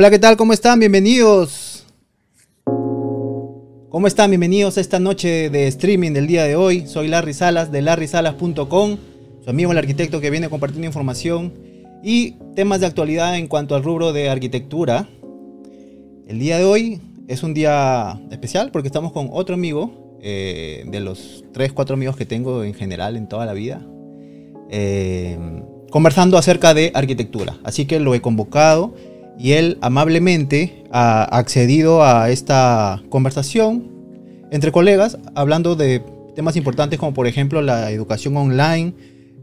Hola, ¿qué tal? ¿Cómo están? Bienvenidos. ¿Cómo están? Bienvenidos a esta noche de streaming del día de hoy. Soy Larry Salas de larrysalas.com, su amigo el arquitecto que viene compartiendo información y temas de actualidad en cuanto al rubro de arquitectura. El día de hoy es un día especial porque estamos con otro amigo, eh, de los 3, 4 amigos que tengo en general en toda la vida, eh, conversando acerca de arquitectura. Así que lo he convocado y él amablemente ha accedido a esta conversación entre colegas hablando de temas importantes como por ejemplo la educación online,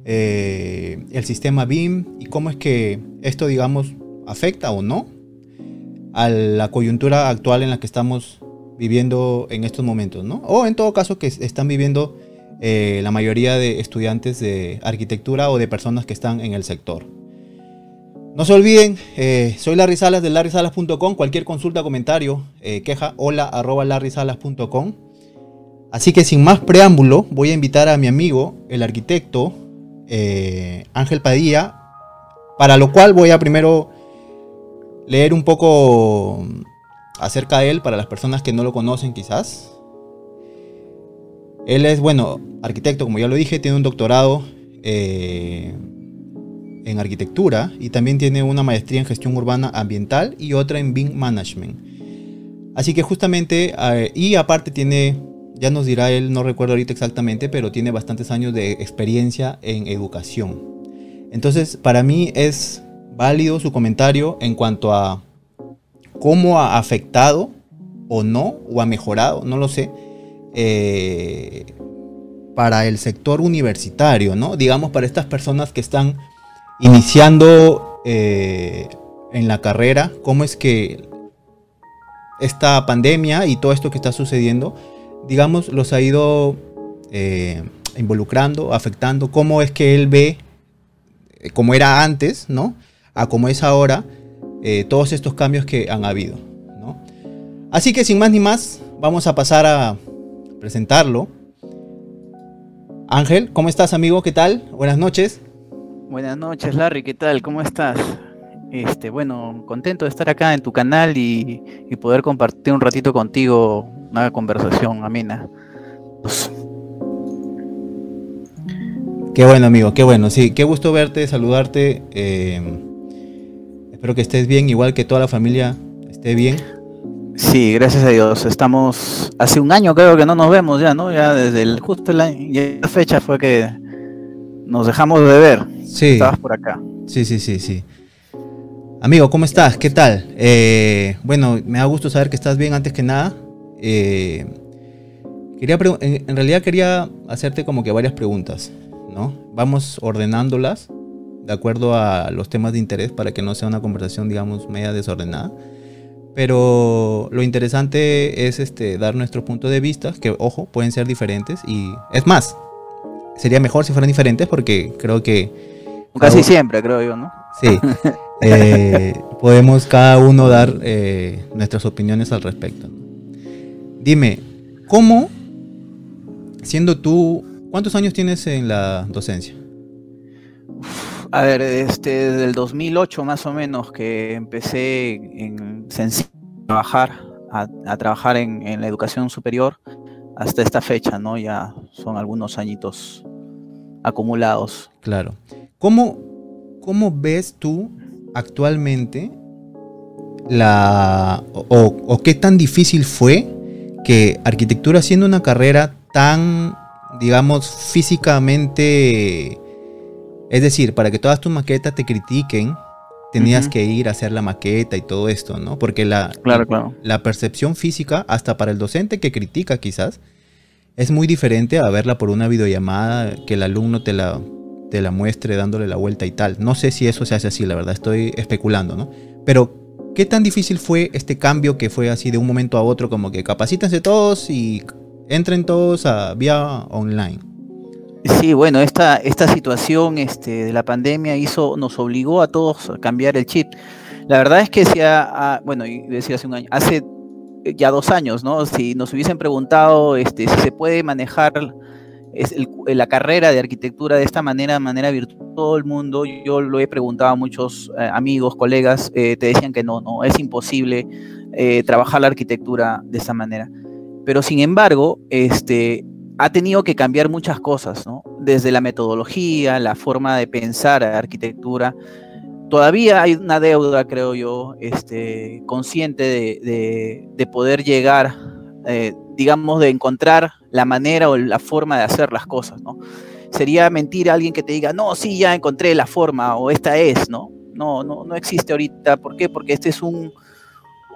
eh, el sistema BIM y cómo es que esto digamos afecta o no a la coyuntura actual en la que estamos viviendo en estos momentos, ¿no? O en todo caso que están viviendo eh, la mayoría de estudiantes de arquitectura o de personas que están en el sector. No se olviden, eh, soy Larry Salas de larrysalas.com. Cualquier consulta, comentario, eh, queja, hola arroba larrysalas.com. Así que sin más preámbulo, voy a invitar a mi amigo, el arquitecto eh, Ángel Padilla, para lo cual voy a primero leer un poco acerca de él para las personas que no lo conocen quizás. Él es, bueno, arquitecto, como ya lo dije, tiene un doctorado en arquitectura y también tiene una maestría en gestión urbana ambiental y otra en BIM Management. Así que justamente, eh, y aparte tiene, ya nos dirá él, no recuerdo ahorita exactamente, pero tiene bastantes años de experiencia en educación. Entonces, para mí es válido su comentario en cuanto a cómo ha afectado o no, o ha mejorado, no lo sé, eh, para el sector universitario, ¿no? Digamos, para estas personas que están iniciando eh, en la carrera, cómo es que esta pandemia y todo esto que está sucediendo, digamos, los ha ido eh, involucrando, afectando, cómo es que él ve, eh, como era antes, ¿no? A cómo es ahora, todos estos cambios que han habido. Así que sin más ni más, vamos a pasar a presentarlo. Ángel, ¿cómo estás amigo? ¿Qué tal? Buenas noches. Buenas noches, Larry, ¿qué tal? ¿Cómo estás? Este, bueno, contento de estar acá en tu canal y, poder compartir un ratito contigo una conversación amena. Pues, qué bueno, amigo, qué bueno. Sí, qué gusto verte, saludarte. Eh, espero que estés bien, igual que toda la familia esté bien. Sí, gracias a Dios. Estamos hace un año creo que no nos vemos ya, ¿no? Ya desde el justo la fecha fue que nos dejamos de ver. Sí. Estabas por acá. Sí, sí, sí, sí. Amigo, ¿cómo estás? ¿Qué tal? Eh, bueno, me da gusto saber que estás bien antes que nada. Eh, quería en, realidad quería hacerte como que varias preguntas, ¿no? Vamos ordenándolas de acuerdo a los temas de interés para que no sea una conversación, digamos, media desordenada. Pero lo interesante es este, dar nuestro punto de vista, que ojo, pueden ser diferentes. Y es más, sería mejor si fueran diferentes porque creo que Casi siempre, creo yo, ¿no? Sí. Eh, podemos cada uno dar eh, nuestras opiniones al respecto. Dime, ¿cómo, siendo tú, cuántos años tienes en la docencia? A ver, este, desde el 2008 más o menos que empecé en trabajar, a, trabajar en, en, la educación superior hasta esta fecha, ¿no? Ya son algunos añitos acumulados. Claro. ¿Cómo, cómo ves tú actualmente la o, qué tan difícil fue que arquitectura siendo una carrera tan digamos físicamente es decir para que todas tus maquetas te critiquen tenías que ir a hacer la maqueta y todo esto no porque la la percepción física hasta para el docente que critica quizás es muy diferente a verla por una videollamada que el alumno te la te la muestre dándole la vuelta y tal. No sé si eso se hace así, la verdad, estoy especulando, ¿no? Pero, ¿qué tan difícil fue este cambio que fue así de un momento a otro, como que capacítense todos y entren todos a vía online? Sí, bueno, esta, esta situación este, de la pandemia hizo, nos obligó a todos a cambiar el chip. La verdad es que si bueno, decía hace un año, hace ya dos años, ¿no? Si nos hubiesen preguntado este, si se puede manejar la carrera de arquitectura de esta manera, manera virtual, todo el mundo, yo lo he preguntado a muchos eh, amigos, colegas, te decían que no, no, es imposible trabajar la arquitectura de esta manera. Pero sin embargo, este, ha tenido que cambiar muchas cosas, ¿no? Desde la metodología, la forma de pensar la arquitectura. Todavía hay una deuda, creo yo, este, consciente de, poder llegar, eh, digamos, de encontrar la manera o la forma de hacer las cosas, ¿no? Sería mentir a alguien que te diga, no, sí, ya encontré la forma o esta es, ¿no? No, no, no existe ahorita. ¿Por qué? Porque este es un,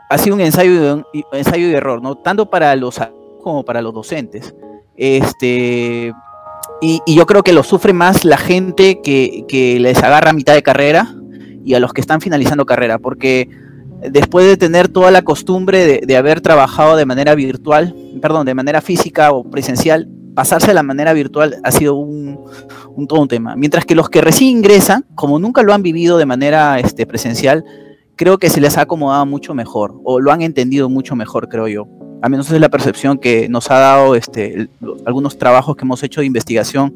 ha sido un ensayo, ensayo y error, ¿no? Tanto para los como para los docentes. Este, y, yo creo que lo sufre más la gente que, les agarra a mitad de carrera y a los que están finalizando carrera, porque después de tener toda la costumbre de, haber trabajado de manera virtual, perdón, de manera física o presencial, pasarse de la manera virtual ha sido un, todo un tema. Mientras que los que recién ingresan, como nunca lo han vivido de manera este, presencial, creo que se les ha acomodado mucho mejor o lo han entendido mucho mejor, creo yo a menos es la percepción que nos ha dado este, algunos trabajos que hemos hecho de investigación,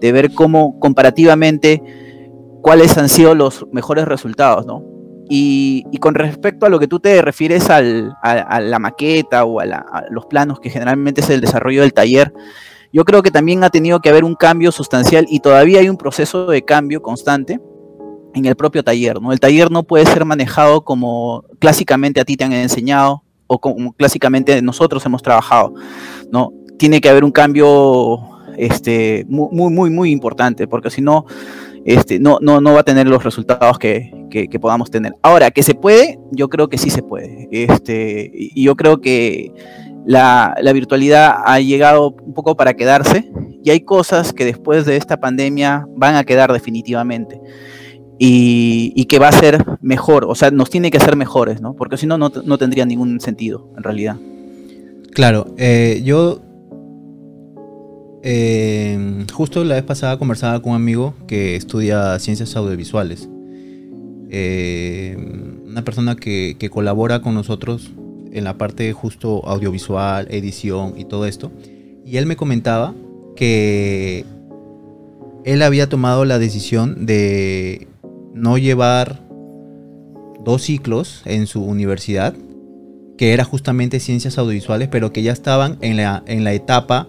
de ver cómo comparativamente cuáles han sido los mejores resultados, ¿no? Y, con respecto a lo que tú te refieres a, la maqueta o a, los planos, que generalmente es el desarrollo del taller, yo creo que también ha tenido que haber un cambio sustancial y todavía hay un proceso de cambio constante en el propio taller, ¿no? El taller no puede ser manejado como clásicamente a ti te han enseñado, o como clásicamente nosotros hemos trabajado, ¿no? Tiene que haber un cambio este, muy, muy, muy importante, porque si no, este, no, no, no va a tener los resultados que, podamos tener. Ahora, que se puede, yo creo que sí se puede. Este, y yo creo que la, la, virtualidad ha llegado un poco para quedarse y hay cosas que después de esta pandemia van a quedar definitivamente y, que va a ser mejor, o sea, nos tiene que ser mejores, ¿no? Porque si no, no tendría ningún sentido, en realidad. Claro, eh, yo eh, justo la vez pasada conversaba con un amigo que estudia ciencias audiovisuales. Eh, una persona que, que, colabora con nosotros en la parte justo audiovisual, edición y todo esto. Y él me comentaba que él había tomado la decisión de no llevar dos ciclos en su universidad, que era justamente ciencias audiovisuales, pero que ya estaban en la, en la etapa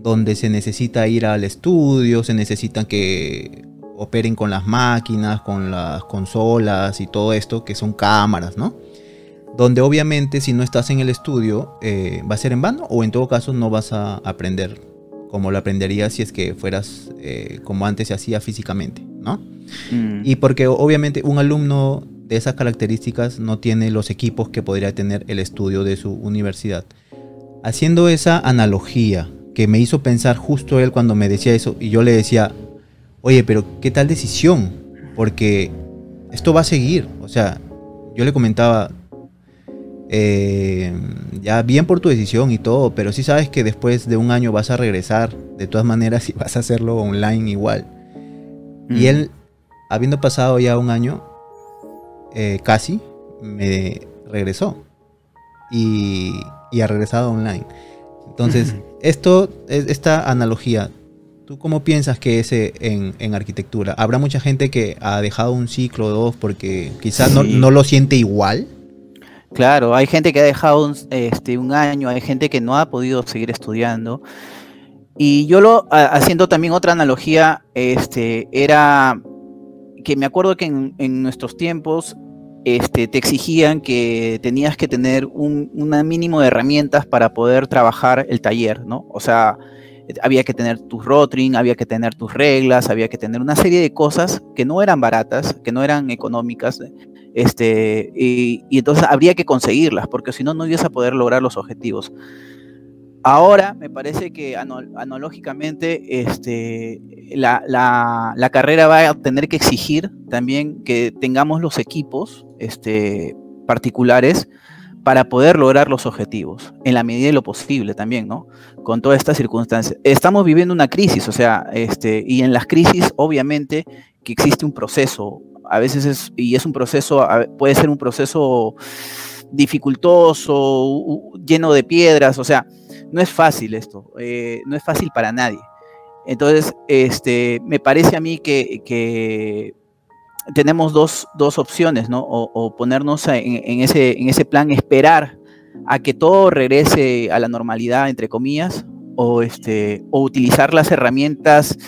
donde se necesita ir al estudio, se necesitan que operen con las máquinas, con las consolas y todo esto, que son cámaras, ¿no? Donde obviamente si no estás en el estudio eh, va a ser en vano o en todo caso no vas a aprender como lo aprenderías si es que fueras eh, como antes se hacía físicamente, ¿no? Mm. Y porque obviamente un alumno de esas características no tiene los equipos que podría tener el estudio de su universidad. Haciendo esa analogía que me hizo pensar justo él cuando me decía eso y yo le decía, oye, pero ¿qué tal decisión? Porque esto va a seguir. O sea, yo le comentaba, eh, ya bien por tu decisión y todo, pero sí sabes que después de un año vas a regresar de todas maneras y vas a hacerlo online igual. Y él habiendo pasado ya un año, eh, casi, me regresó. Y, ha regresado online. Entonces, esto, esta analogía, ¿tú cómo piensas que es en, en, arquitectura? ¿Habrá mucha gente que ha dejado un ciclo o dos porque quizás no, lo siente igual? Claro, hay gente que ha dejado un, este, un año, hay gente que no ha podido seguir estudiando. Y yo lo, haciendo también otra analogía, este, era que me acuerdo que en, nuestros tiempos este, te exigían que tenías que tener un, mínimo de herramientas para poder trabajar el taller, ¿no? O sea, había que tener tu rotring, había que tener tus reglas, había que tener una serie de cosas que no eran baratas, que no eran económicas, este, y, entonces habría que conseguirlas, porque si no, no ibas a poder lograr los objetivos. Ahora me parece que analógicamente este, la, carrera va a tener que exigir también que tengamos los equipos este, particulares para poder lograr los objetivos, en la medida de lo posible también, ¿no? Con todas estas circunstancias. Estamos viviendo una crisis, o sea, este, y en las crisis obviamente que existe un proceso, a veces es, y es un proceso, puede ser un proceso dificultoso, lleno de piedras, o sea, no es fácil esto, eh, no es fácil para nadie. Entonces, este, me parece a mí que, tenemos dos, opciones, ¿no? O, ponernos en, ese, en ese plan, esperar a que todo regrese a la normalidad, entre comillas, o, este, o utilizar las herramientas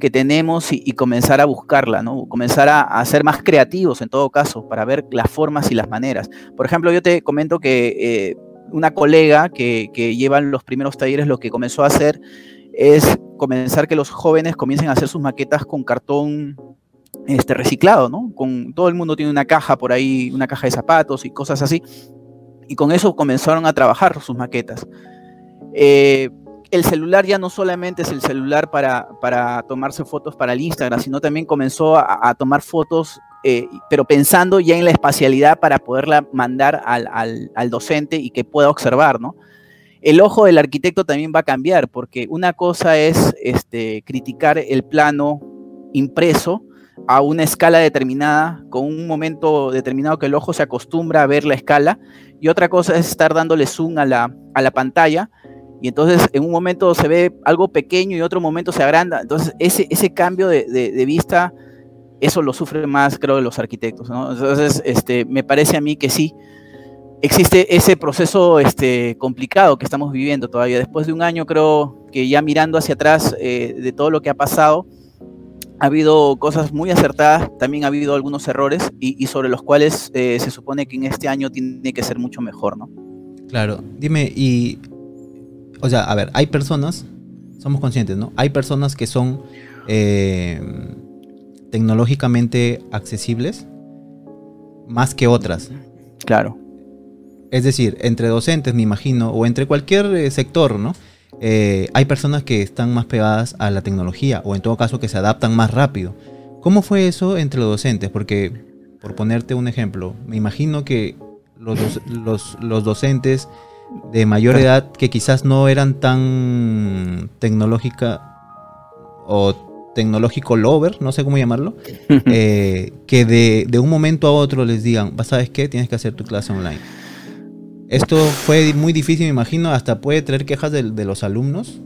que tenemos y, comenzar a buscarla, ¿no? Comenzar a, ser más creativos en todo caso, para ver las formas y las maneras. Por ejemplo, yo te comento que eh, una colega que, que lleva los primeros talleres lo que comenzó a hacer es comenzar que los jóvenes comiencen a hacer sus maquetas con cartón este, reciclado, ¿no? Con, todo el mundo tiene una caja por ahí, una caja de zapatos y cosas así. Y con eso comenzaron a trabajar sus maquetas. Eh, el celular ya no solamente es el celular para, para, tomarse fotos para el Instagram, sino también comenzó a, tomar fotos, eh, pero pensando ya en la espacialidad para poderla mandar al, al, al docente y que pueda observar, ¿no? el ojo del arquitecto también va a cambiar, porque una cosa es este, criticar el plano impreso a una escala determinada, con un momento determinado que el ojo se acostumbra a ver la escala, y otra cosa es estar dándole zoom a la, a la pantalla, y entonces en un momento se ve algo pequeño y otro momento se agranda. Entonces ese, ese cambio de, de, vista, eso lo sufren más, creo, los arquitectos. Entonces este, me parece a mí que sí, existe ese proceso este, complicado que estamos viviendo todavía. Después de un año, creo que ya mirando hacia atrás eh, de todo lo que ha pasado, ha habido cosas muy acertadas, también ha habido algunos errores y, sobre los cuales eh, se supone que en este año tiene que ser mucho mejor, ¿no? Claro, dime, y, o sea, a ver, hay personas, somos conscientes, ¿no? Hay personas que son eh, tecnológicamente accesibles más que otras. Claro. Es decir, entre docentes, me imagino, o entre cualquier eh, sector, ¿no? Eh, hay personas que están más pegadas a la tecnología, o en todo caso que se adaptan más rápido. ¿Cómo fue eso entre los docentes? Porque, por ponerte un ejemplo, me imagino que los, los, docentes de mayor edad que quizás no eran tan tecnológica o tecnológico lover, no sé cómo llamarlo, eh, que de, de, un momento a otro les digan, ¿sabes qué? Tienes que hacer tu clase online. Esto fue muy difícil, me imagino, hasta puede traer quejas de, los alumnos.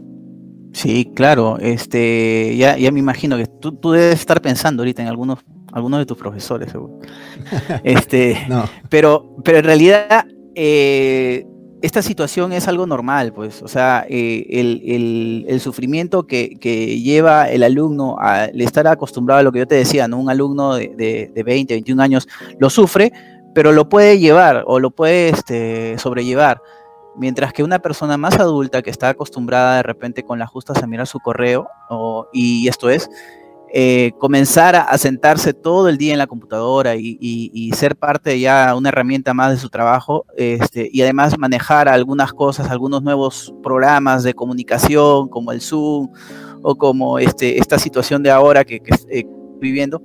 Sí, claro, este, ya, ya me imagino que tú, tú, debes estar pensando ahorita en algunos, algunos de tus profesores, seguro. este, pero, pero en realidad eh, esta situación es algo normal, pues, o sea, eh, el, sufrimiento que, lleva el alumno al estar acostumbrado a lo que yo te decía, ¿no? Un alumno de, de, de 20, 21 años lo sufre, pero lo puede llevar o lo puede este, sobrellevar. Mientras que una persona más adulta que está acostumbrada de repente con las justas a mirar su correo, y esto es, eh, comenzar a, sentarse todo el día en la computadora y, ser parte ya una herramienta más de su trabajo, este, y además manejar algunas cosas, algunos nuevos programas de comunicación como el Zoom o como este, esta situación de ahora que, que eh, viviendo,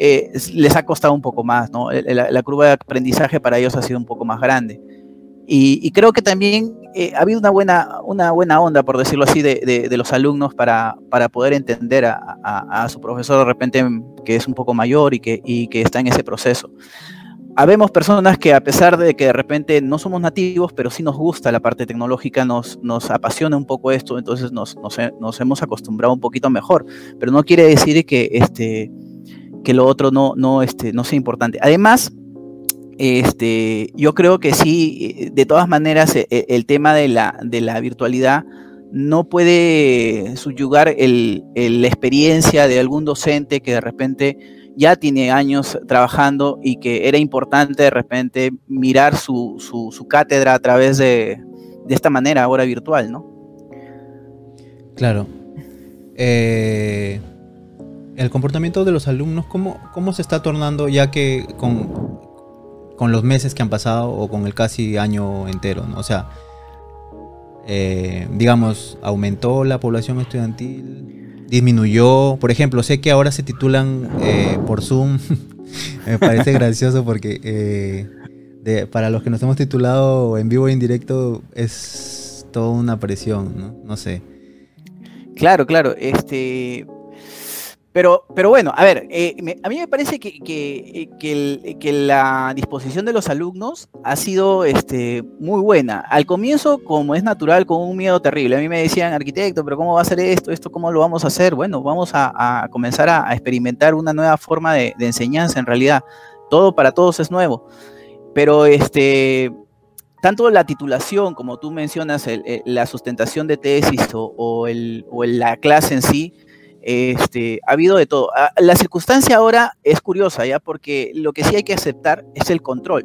eh, les ha costado un poco más, ¿no? La, curva de aprendizaje para ellos ha sido un poco más grande. Y, creo que también eh, ha habido una buena, una buena onda, por decirlo así, de, los alumnos para, para poder entender a, su profesor de repente que es un poco mayor y que, y que está en ese proceso. Habemos personas que a pesar de que de repente no somos nativos, pero sí nos gusta la parte tecnológica, nos, nos apasiona un poco esto, entonces nos, nos, nos hemos acostumbrado un poquito mejor. Pero no quiere decir que este, que lo otro no, no, este, no sea importante. Además, este, yo creo que sí, de todas maneras, e, e, el, tema de la, de la virtualidad no puede subyugar el, la experiencia de algún docente que de repente ya tiene años trabajando y que era importante de repente mirar su, su, cátedra a través de, de, esta manera ahora virtual, ¿no? Claro. Eh, el comportamiento de los alumnos, ¿cómo, cómo se está tornando ya que con, con, los meses que han pasado o con el casi año entero? O sea, eh, digamos, aumentó la población estudiantil, disminuyó. Por ejemplo, sé que ahora se titulan eh, por Zoom. Me parece gracioso porque eh, para los que nos hemos titulado en vivo e en directo es toda una presión, ¿no? No sé. Claro, claro. Este, Pero, pero bueno, a ver, eh, a mí me parece que, que, que, la disposición de los alumnos ha sido este, muy buena. Al comienzo, como es natural, con un miedo terrible. A mí me decían, arquitecto, pero ¿cómo va a ser esto? ¿Esto cómo lo vamos a hacer? Bueno, vamos a, comenzar a, experimentar una nueva forma de, enseñanza en realidad. Todo para todos es nuevo. Pero este, tanto la titulación, como tú mencionas, la sustentación de tesis o, o, el, o la clase en sí, este, ha habido de todo. Ah, la circunstancia ahora es curiosa, ¿ya? Porque lo que sí hay que aceptar es el control.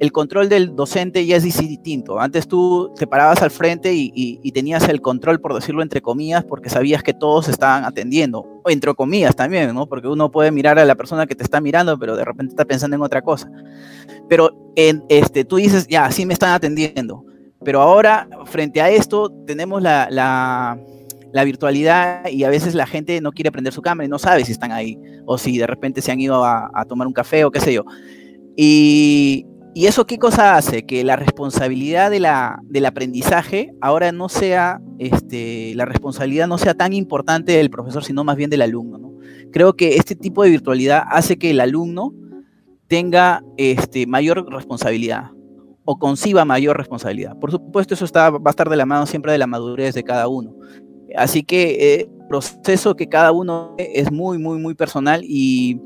El control del docente ya es distinto. Antes tú te parabas al frente y, tenías el control, por decirlo entre comillas, porque sabías que todos estaban atendiendo. O entre comillas también, ¿no? Porque uno puede mirar a la persona que te está mirando, pero de repente está pensando en otra cosa. Pero en, este, tú dices, ya, sí me están atendiendo. Pero ahora, frente a esto, tenemos la la virtualidad y a veces la gente no quiere prender su cámara y no sabe si están ahí o si de repente se han ido a, tomar un café o qué sé yo. Y, eso qué cosa hace? Que la responsabilidad de la, del aprendizaje ahora no sea, este, la responsabilidad no sea tan importante del profesor, sino más bien del alumno. ¿no? Creo que este tipo de virtualidad hace que el alumno tenga este, mayor responsabilidad o conciba mayor responsabilidad. Por supuesto, eso está, va a estar de la mano siempre de la madurez de cada uno. Así que el eh, proceso que cada uno es muy, muy, muy personal y,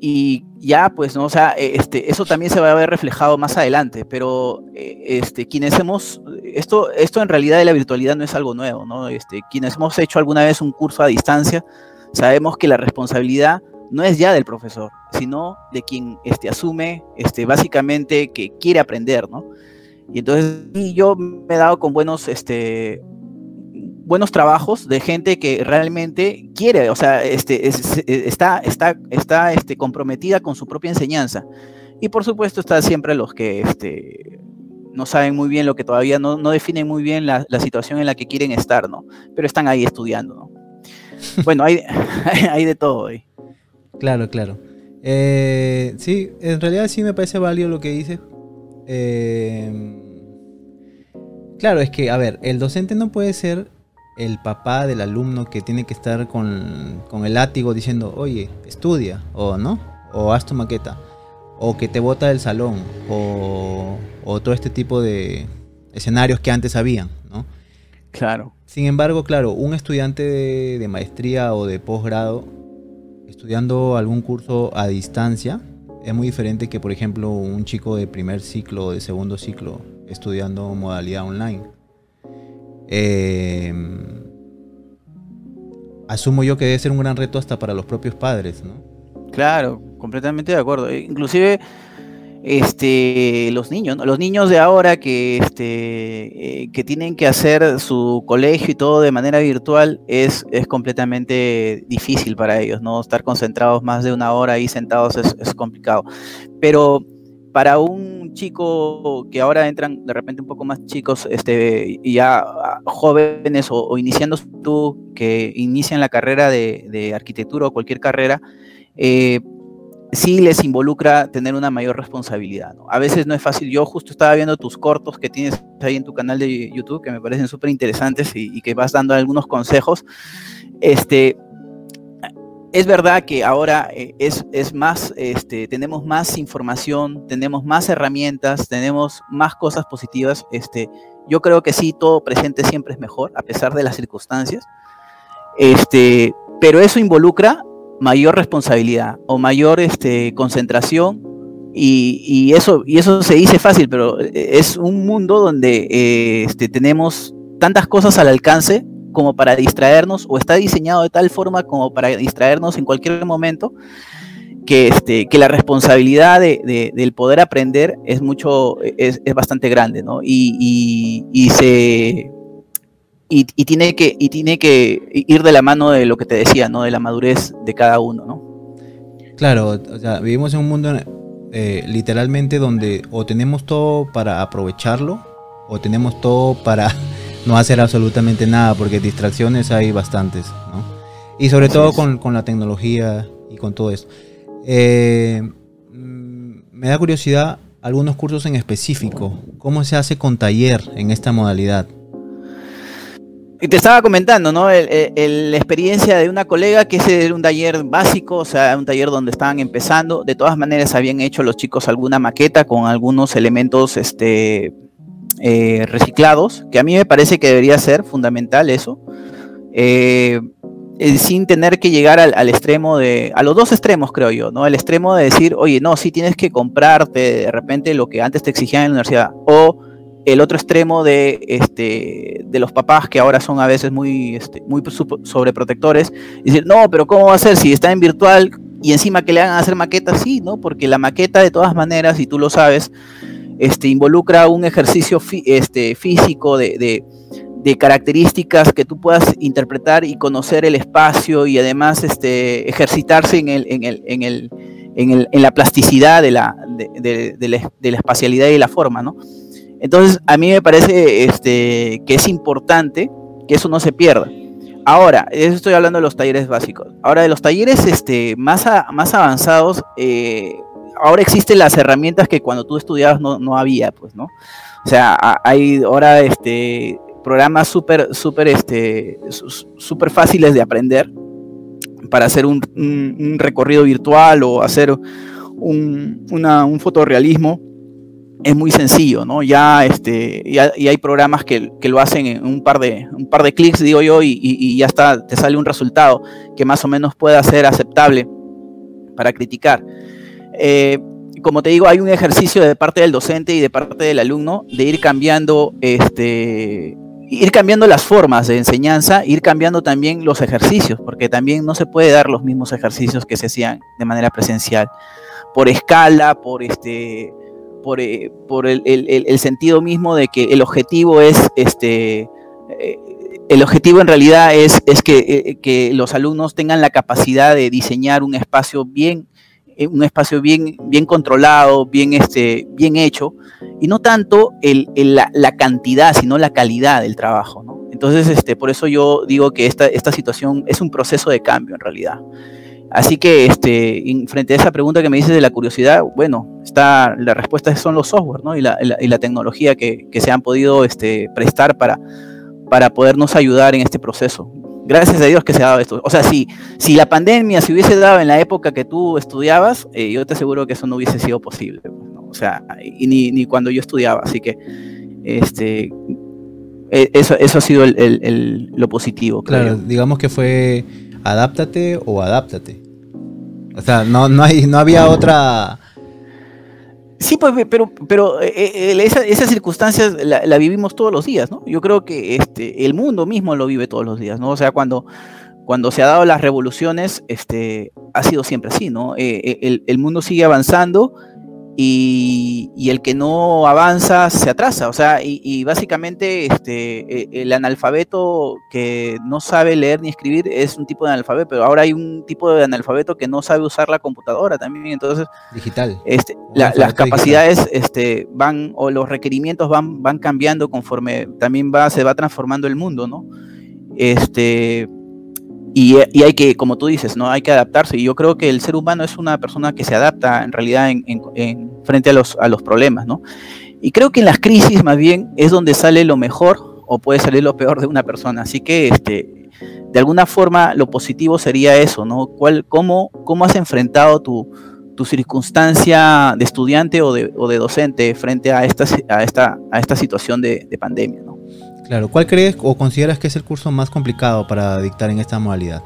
y ya, pues, ¿no? O sea, e, este, eso también se va a ver reflejado más adelante, pero eh, este, quienes hemos, esto, esto en realidad de la virtualidad no es algo nuevo, ¿no? Este, quienes hemos hecho alguna vez un curso a distancia, sabemos que la responsabilidad no es ya del profesor, sino de quien este, asume este, básicamente que quiere aprender, ¿no? Y entonces yo me he dado con buenos, este, buenos trabajos de gente que realmente quiere, o sea, este, está, está, está este, comprometida con su propia enseñanza. Y por supuesto está siempre los que este, no saben muy bien lo que todavía no, no definen muy bien la, la, situación en la que quieren estar, ¿no? Pero están ahí estudiando, ¿no? Bueno, hay, hay de todo ahí. Claro, claro. Eh, sí, en realidad sí me parece válido lo que dice. Eh, claro, es que, a ver, el docente no puede ser el papá del alumno que tiene que estar con, el látigo diciendo, oye, estudia, o no, o haz tu maqueta, o que te bota del salón, o, todo este tipo de escenarios que antes habían, ¿no? Claro. Sin embargo, claro, un estudiante de, de maestría o de posgrado estudiando algún curso a distancia es muy diferente que, por ejemplo, un chico de primer ciclo o de segundo ciclo estudiando modalidad online. Eh, asumo yo que debe ser un gran reto hasta para los propios padres, ¿no? Claro, completamente de acuerdo. E inclusive este los niños, los niños de ahora que este eh, que tienen que hacer su colegio y todo de manera virtual es, es completamente difícil para ellos, no estar concentrados más de una hora ahí sentados es complicado. Pero para un chico que ahora entran de repente un poco más chicos, este, ya jóvenes o, iniciando tú, que inician la carrera de, arquitectura o cualquier carrera, eh, sí les involucra tener una mayor responsabilidad. A veces no es fácil. Yo justo estaba viendo tus cortos que tienes ahí en tu canal de YouTube, que me parecen súper interesantes y, y, que vas dando algunos consejos. Este, es verdad que ahora eh, es, más, este, tenemos más información, tenemos más herramientas, tenemos más cosas positivas. Este, yo creo que sí, todo presente siempre es mejor, a pesar de las circunstancias. Este, pero eso involucra mayor responsabilidad o mayor este, concentración y, eso, y eso se dice fácil, pero eh, es un mundo donde eh, este, tenemos tantas cosas al alcance como para distraernos o está diseñado de tal forma como para distraernos en cualquier momento que, este, que la responsabilidad de, del poder aprender es mucho, es, es bastante grande, ¿no? Y, y, se... Y, y, tiene que, y tiene que ir de la mano de lo que te decía, ¿no? De la madurez de cada uno, ¿no? Claro, o sea, vivimos en un mundo eh, literalmente donde o tenemos todo para aprovecharlo o tenemos todo para no hacer absolutamente nada, porque distracciones hay bastantes, ¿no? Y sobre todo con, la tecnología y con todo eso. Eh, me da curiosidad algunos cursos en específico. ¿Cómo se hace con taller en esta modalidad? te estaba comentando, ¿no? la experiencia de una colega que era un taller básico, o sea, un taller donde estaban empezando. De todas maneras, habían hecho los chicos alguna maqueta con algunos elementos este, eh, reciclados, que a mí me parece que debería ser fundamental eso. Eh, eh, sin tener que llegar al, extremo de, a los dos extremos creo yo, ¿no? El extremo de decir, oye, no, sí tienes que comprarte de repente lo que antes te exigían en la universidad, o el otro extremo de, este, de los papás que ahora son a veces muy, este, muy sobreprotectores, y decir, no, pero ¿cómo va a ser si está en virtual y encima que le hagan hacer maquetas? Sí, ¿no? Porque la maqueta de todas maneras, y tú lo sabes, este, involucra un ejercicio este, físico de, de, características que tú puedas interpretar y conocer el espacio y además este, ejercitarse en, el, en, el, en, el, en, en la plasticidad de la, de, la, de la espacialidad y la forma, ¿no? Entonces, a mí me parece este, que es importante que eso no se pierda. Ahora, eso estoy hablando de los talleres básicos. Ahora, de los talleres este, más, más avanzados, eh, ahora existen las herramientas que cuando tú estudiabas no, había, pues, ¿no? O sea, hay ahora este, programas súper, súper, este, súper fáciles de aprender para hacer un, recorrido virtual o hacer un, un fotorrealismo es muy sencillo, ¿no? Ya, este, y hay programas que, lo hacen en un par de, un par de clics, digo yo, y, ya está, te sale un resultado que más o menos pueda ser aceptable para criticar. Eh, como te digo, hay un ejercicio de parte del docente y de parte del alumno de ir cambiando, este, ir cambiando las formas de enseñanza, ir cambiando también los ejercicios, porque también no se puede dar los mismos ejercicios que se hacían de manera presencial, por escala, por este eh, el, sentido mismo de que el objetivo es este eh, el objetivo en realidad es, que, los alumnos tengan la capacidad de diseñar un espacio bien un espacio bien, bien controlado, bien, este, bien hecho, y no tanto el, la, la, cantidad, sino la calidad del trabajo. Entonces, este, por eso yo digo que esta, esta situación es un proceso de cambio en realidad. Así que este, frente a esa pregunta que me dices de la curiosidad, bueno, está, la respuesta son los software ¿no? y, la, y, la, tecnología que, que, se han podido este, prestar para, para podernos ayudar en este proceso. Gracias a Dios que se ha dado esto. O sea, si, si la pandemia se hubiese dado en la época que tú estudiabas, eh, yo te aseguro que eso no hubiese sido posible. Pues, o sea, y ni, ni, cuando yo estudiaba. Así que este, e, eso, eso ha sido el, el, lo positivo. Claro, digamos que fue adáptate o adáptate. O sea, no, no, hay, no había otra... Sí, pues, pero, pero eh, eh, esas circunstancias la, vivimos todos los días, ¿no? Yo creo que este, el mundo mismo lo vive todos los días, ¿no? O sea, cuando, cuando se ha dado las revoluciones, este, ha sido siempre así, ¿no? Eh, el, el, mundo sigue avanzando y, el que no avanza se atrasa. O sea, y, básicamente este, e, el analfabeto que no sabe leer ni escribir es un tipo de analfabeto, pero ahora hay un tipo de analfabeto que no sabe usar la computadora también. Entonces, digital. Este, las capacidades este, van, o los requerimientos van, van cambiando conforme también va, se va transformando el mundo, ¿no? Este, y, hay que, como tú dices, ¿no? Hay que adaptarse. Y yo creo que el ser humano es una persona que se adapta en realidad en, frente a los, a los problemas, ¿no? Y creo que en las crisis más bien es donde sale lo mejor o puede salir lo peor de una persona. Así que este, de alguna forma lo positivo sería eso, ¿no? ¿Cuál, cómo, ¿Cómo has enfrentado tu, tu circunstancia de estudiante o de, o de, docente frente a esta, a esta, a esta situación de, de pandemia? Claro, ¿cuál crees o consideras que es el curso más complicado para dictar en esta modalidad?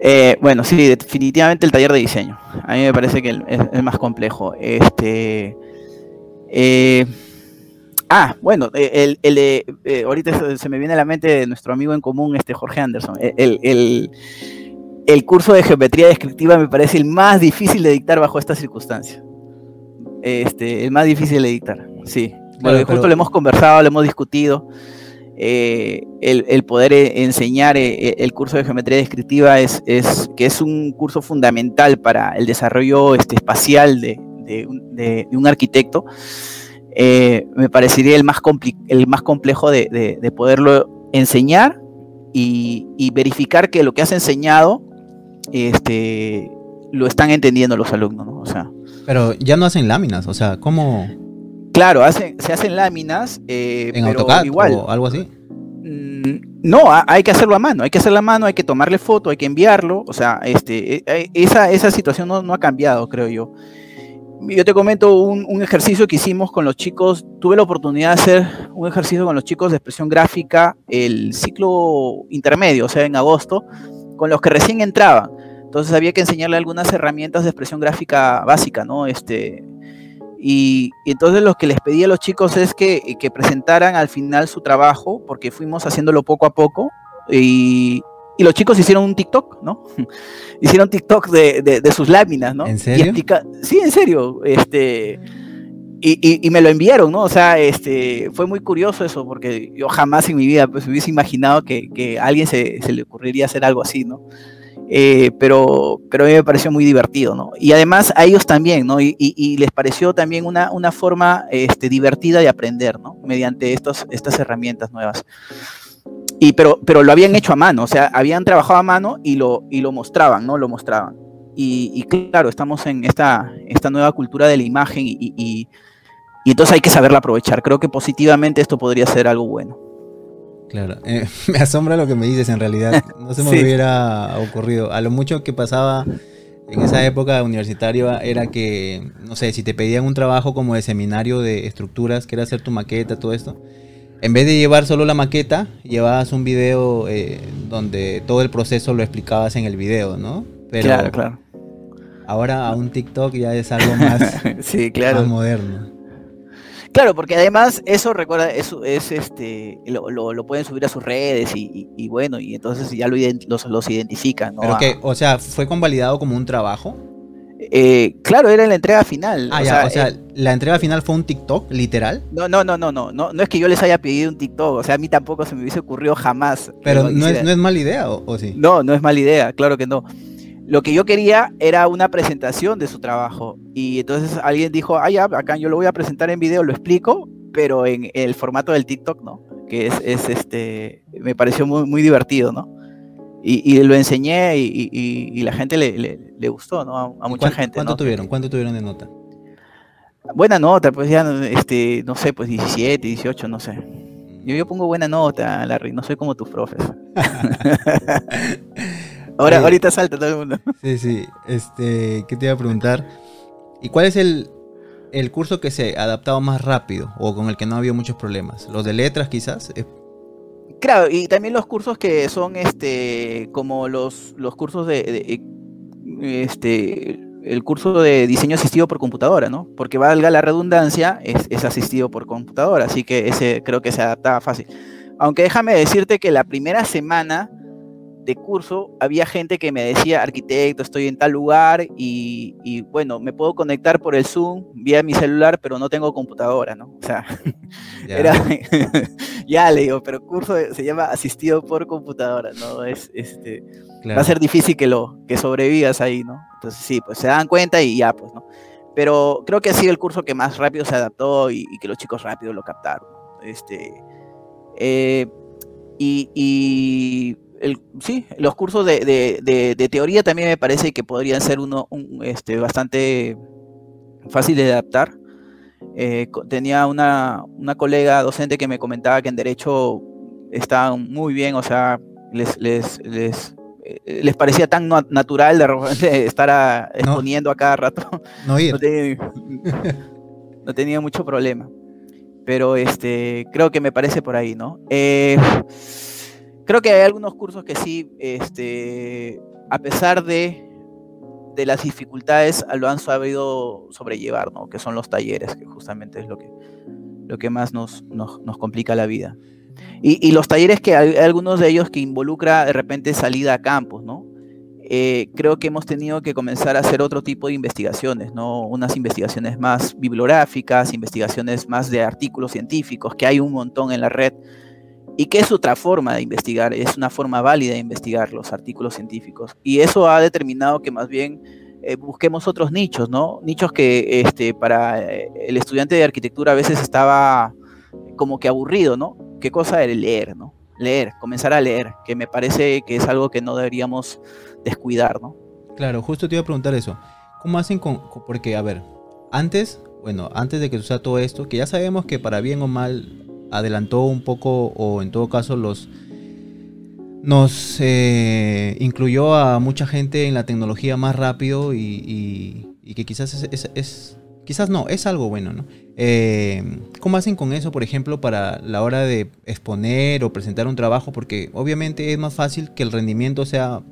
Eh, bueno, sí, definitivamente el taller de diseño. A mí me parece que es, más complejo. Este, eh, ah, bueno, el, de, eh, ahorita se me viene a la mente de nuestro amigo en común, este Jorge Anderson. El, el, curso de geometría descriptiva me parece el más difícil de dictar bajo estas circunstancias. Este, el más difícil de dictar, sí. Bueno, justo lo hemos conversado, lo hemos discutido. Eh, el, poder eh, enseñar eh, el curso de geometría descriptiva es, es, que es un curso fundamental para el desarrollo este, espacial de, un arquitecto. me parecería el más, el más complejo de, poderlo enseñar y, verificar que lo que has enseñado este, lo están entendiendo los alumnos. O sea, pero ya no hacen láminas, o sea, ¿cómo? Claro, se hacen láminas, eh, ¿En AutoCAD igual. o algo así? no, hay que hacerlo a mano, hay que hacerlo a mano, hay que tomarle foto, hay que enviarlo, o sea, este, e, e, esa, esa situación no, no ha cambiado, creo yo. Yo te comento un, un, ejercicio que hicimos con los chicos. Tuve la oportunidad de hacer un ejercicio con los chicos de expresión gráfica el ciclo intermedio, o sea, en agosto, con los que recién entraban. Entonces había que enseñarle algunas herramientas de expresión gráfica básica, ¿no? Este, y, entonces lo que les pedí a los chicos es que, que, presentaran al final su trabajo, porque fuimos haciéndolo poco a poco. Y, y los chicos hicieron un TikTok, ¿no? hicieron TikTok de, de, sus láminas, ¿no? ¿En serio? sí, en serio. Este, y, y, me lo enviaron, ¿no? O sea, este, fue muy curioso eso, porque yo jamás en mi vida pues, hubiese imaginado que, que a alguien se, se, le ocurriría hacer algo así, ¿no? Eh, pero, pero a mí me pareció muy divertido, ¿no? Y además a ellos también, ¿no? Y, y les pareció también una, una forma este, divertida de aprender, ¿no? Mediante estos, estas herramientas nuevas. Y, pero, pero lo habían hecho a mano, o sea, habían trabajado a mano y lo, y lo mostraban, ¿no? Lo mostraban. Y, y claro, estamos en esta, esta nueva cultura de la imagen y, y, entonces hay que saberla aprovechar. Creo que positivamente esto podría ser algo bueno. Claro, eh, me asombra lo que me dices en realidad. No se me hubiera ocurrido. A lo mucho que pasaba en esa época universitaria era que, no sé, si te pedían un trabajo como de seminario de estructuras, que era hacer tu maqueta, todo esto, en vez de llevar solo la maqueta, llevabas un video eh, donde todo el proceso lo explicabas en el video, ¿no? Pero claro, claro. Ahora a un TikTok ya es algo más, sí, claro. más moderno. Claro, porque además eso recuerda, eso es este, lo, lo, pueden subir a sus redes y, y, bueno, y entonces ya lo los, los identifican. ¿no? Pero que, o sea, ¿fue convalidado como un trabajo? Eh, claro, era la entrega final. Ah, o ya, sea, o sea, eh, la entrega final fue un TikTok, literal. No, no, no, no, no, no, no es que yo les haya pedido un TikTok, o sea, a mí tampoco se me hubiese ocurrido jamás. Pero no es, no es mala idea, ¿o, ¿o, sí? No, no es mala idea, claro que no. Lo que yo quería era una presentación de su trabajo. Y entonces alguien dijo, ah, ya, acá yo lo voy a presentar en video, lo explico, pero en el formato del TikTok, ¿no? Que es, es este, me pareció muy, muy divertido, ¿no? Y, y lo enseñé y, y, y, la gente le, le, le gustó, ¿no? A, a mucha gente. ¿Cuánto ¿no? tuvieron? ¿Cuánto tuvieron de nota? Buena nota, pues ya, este, no sé, pues 17, 18, no sé. Yo, yo pongo buena nota, Larry, no soy como tus profes. Ahora, ahorita salta todo el mundo. Sí, sí. Este, ¿qué te iba a preguntar? ¿Y cuál es el, el curso que se ha adaptado más rápido o con el que no ha habido muchos problemas? ¿Los de letras quizás? Claro, y también los cursos que son este como los, los cursos de, de este el curso de diseño asistido por computadora, ¿no? Porque valga la redundancia, es, es, asistido por computadora, así que ese creo que se adaptaba fácil. Aunque déjame decirte que la primera semana de curso había gente que me decía, arquitecto, estoy en tal lugar y, y, bueno, me puedo conectar por el Zoom vía mi celular, pero no tengo computadora, ¿no? O sea, ya, era, ya le digo, pero curso se llama asistido por computadora, ¿no? Es, este, claro. Va a ser difícil que, lo, que sobrevivas ahí, ¿no? Entonces sí, pues se dan cuenta y ya, pues, ¿no? Pero creo que ha sido el curso que más rápido se adaptó y, y que los chicos rápido lo captaron. Este, eh, y, y el, sí, los cursos de, de, de, de, teoría también me parece que podrían ser uno un, este, bastante fácil de adaptar. Eh, tenía una, una, colega docente que me comentaba que en derecho estaban muy bien, o sea, les, les, les, eh, les parecía tan natural de repente estar a, exponiendo no, a cada rato. No, ir. no, tenía, no tenía mucho problema. Pero este, creo que me parece por ahí, ¿no? Eh, creo que hay algunos cursos que sí, este, a pesar de, de, las dificultades, lo han sabido sobrellevar, ¿no? Que son los talleres, que justamente es lo que, lo que más nos, nos, nos complica la vida. Y, y, los talleres que hay algunos de ellos que involucra de repente salida a campos, ¿no? Eh, creo que hemos tenido que comenzar a hacer otro tipo de investigaciones, ¿no? Unas investigaciones más bibliográficas, investigaciones más de artículos científicos, que hay un montón en la red, y que es otra forma de investigar, es una forma válida de investigar los artículos científicos. Y eso ha determinado que más bien eh, busquemos otros nichos, ¿no? Nichos que este, para eh, el estudiante de arquitectura a veces estaba como que aburrido, ¿no? ¿Qué cosa era leer, ¿no? Leer, comenzar a leer, que me parece que es algo que no deberíamos descuidar, ¿no? Claro, justo te iba a preguntar eso. ¿Cómo hacen con...? Porque, a ver, antes, bueno, antes de que suceda todo esto, que ya sabemos que para bien o mal adelantó un poco, o en todo caso los, nos eh, incluyó a mucha gente en la tecnología más rápido y, que quizás es, quizás no, es algo bueno, ¿no? Eh, ¿Cómo hacen con eso, por ejemplo, para la hora de exponer o presentar un trabajo? Porque obviamente es más fácil que el rendimiento sea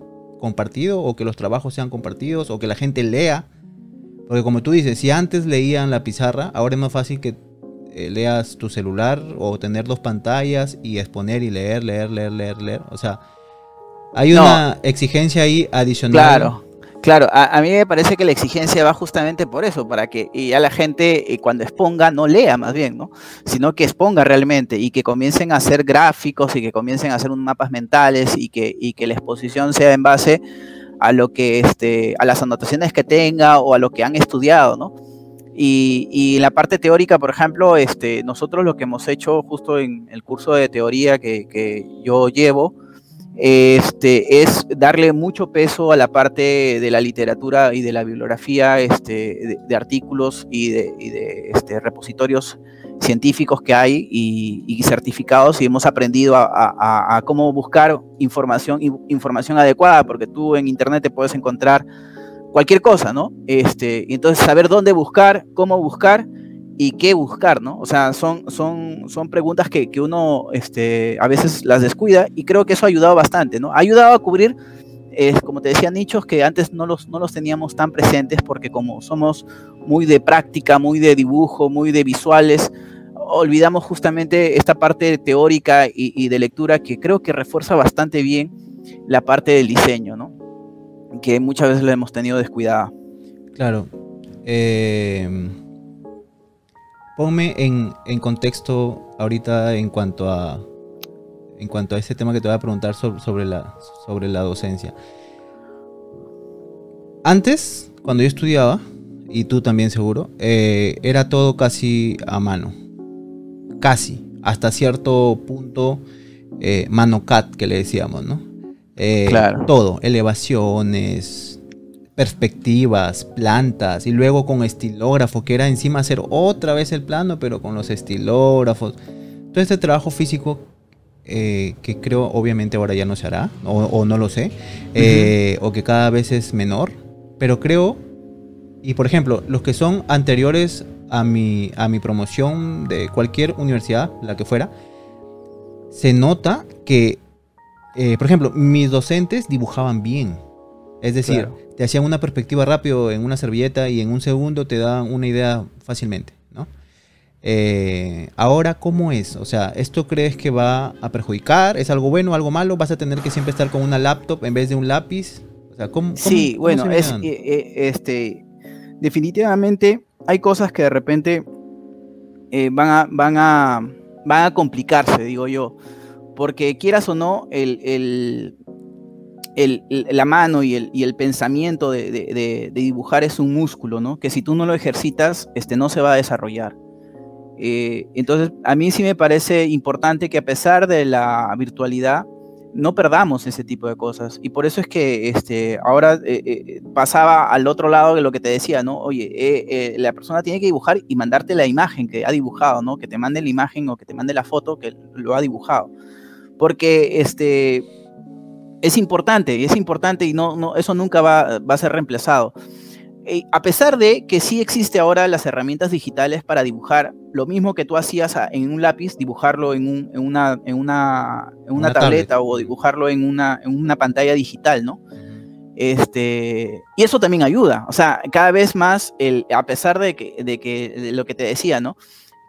compartido o que los trabajos sean compartidos o que la gente lea. Porque como tú dices, si antes leían la pizarra, ahora es más fácil que eh, leas tu celular o tener dos pantallas y exponer y leer, leer, leer, leer, leer. O sea, hay una exigencia ahí adicional. Claro, claro. A, mí me parece que la exigencia va justamente por eso, para que ya la gente eh, cuando exponga no lea más bien, ¿no? Sino que exponga realmente y que comiencen a hacer gráficos y que comiencen a hacer un mapas mentales y que, y que la exposición sea en base a lo que este, a las anotaciones que tenga o a lo que han estudiado, ¿no? Y, y, la parte teórica, por ejemplo, este, nosotros lo que hemos hecho justo en el curso de teoría que, yo llevo, este, es darle mucho peso a la parte de la literatura y de la bibliografía este, de, artículos y de, y de este, repositorios científicos que hay y, certificados y hemos aprendido a, a, cómo buscar información, información adecuada, porque tú en internet te puedes encontrar cualquier cosa, ¿no? Este, entonces saber dónde buscar, cómo buscar y qué buscar, ¿no? O sea, son, son, son preguntas que, que uno este, a veces las descuida y creo que eso ha ayudado bastante, ¿no? Ha ayudado a cubrir, eh, como te decía, nichos que antes no los, no los teníamos tan presentes porque como somos muy de práctica, muy de dibujo, muy de visuales, olvidamos justamente esta parte teórica y, y de lectura que creo que refuerza bastante bien la parte del diseño, ¿no? Que muchas veces la hemos tenido descuidada. Claro. Eh, ponme en, contexto ahorita en cuanto a en cuanto a ese tema que te voy a preguntar sobre, la, sobre la docencia. Antes, cuando yo estudiaba, y tú también seguro, eh, era todo casi a mano. Casi. Hasta cierto punto, eh, mano cat, que le decíamos, ¿no? Eh, claro. Todo, elevaciones, perspectivas, plantas, y luego con estilógrafo, que era encima hacer otra vez el plano, pero con los estilógrafos. Todo este trabajo físico eh, que creo obviamente ahora ya no se hará, o, no lo sé, eh, o que cada vez es menor, pero creo, y por ejemplo, los que son anteriores a mi, a mi promoción de cualquier universidad, la que fuera, se nota que eh, por ejemplo, mis docentes dibujaban bien. Es decir, te hacían una perspectiva rápido en una servilleta y en un segundo te dan una idea fácilmente, ¿no? Eh, ahora, ¿cómo es? O sea, ¿esto crees que va a perjudicar? ¿Es algo bueno, algo malo? ¿Vas a tener que siempre estar con una laptop en vez de un lápiz? O sea, ¿cómo, sí, bueno, es, eh, este, definitivamente hay cosas que de repente van, a, van, a, van a complicarse, digo yo porque quieras o no, el, la mano y el, pensamiento de, dibujar es un músculo, ¿no? Que si tú no lo ejercitas, este, no se va a desarrollar. Eh, entonces, a mí sí me parece importante que a pesar de la virtualidad, no perdamos ese tipo de cosas. Y por eso es que este, ahora eh, eh, pasaba al otro lado de lo que te decía, ¿no? Oye, la persona tiene que dibujar y mandarte la imagen que ha dibujado, ¿no? Que te mande la imagen o que te mande la foto que lo ha dibujado porque este, es importante, y es importante y no, no, eso nunca va, a ser reemplazado. Eh, a pesar de que sí existe ahora las herramientas digitales para dibujar lo mismo que tú hacías en un lápiz, dibujarlo en, una, en una, en una, tableta o dibujarlo en una, en una pantalla digital, ¿no? Este, y eso también ayuda. O sea, cada vez más, el, a pesar de que, de que de lo que te decía, ¿no?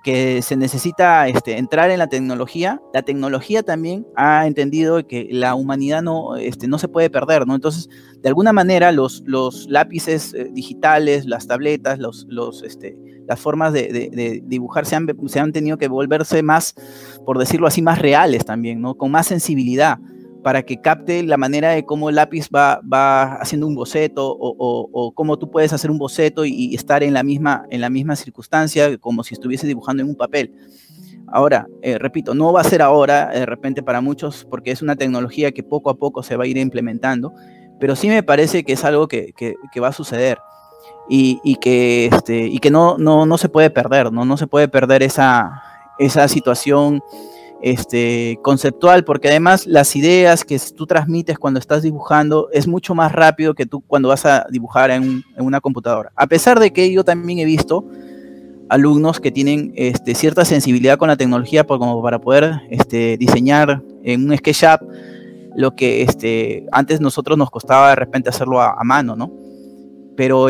Que se necesita este, entrar en la tecnología, la tecnología también ha entendido que la humanidad no, este, no se puede perder, ¿no? Entonces, de alguna manera, los, los lápices eh, digitales, las tabletas, los, este, las formas de, dibujar se han, se han, tenido que volverse más, por decirlo así, más reales también, ¿no? Con más sensibilidad para que capte la manera de cómo el lápiz va, va haciendo un boceto o, cómo tú puedes hacer un boceto y, estar en la, misma, en la misma circunstancia como si estuviese dibujando en un papel. Ahora, eh, repito, no va a ser ahora, de repente para muchos, porque es una tecnología que poco a poco se va a ir implementando, pero sí me parece que es algo que, que, va a suceder y, y, que, este, y que no, no, no se puede perder, ¿no? no se puede perder esa, esa situación este, conceptual, porque además las ideas que tú transmites cuando estás dibujando es mucho más rápido que tú cuando vas a dibujar en, una computadora. A pesar de que yo también he visto alumnos que tienen este, cierta sensibilidad con la tecnología como para poder este, diseñar en un SketchUp lo que este, antes nosotros nos costaba de repente hacerlo a, mano, ¿no? Pero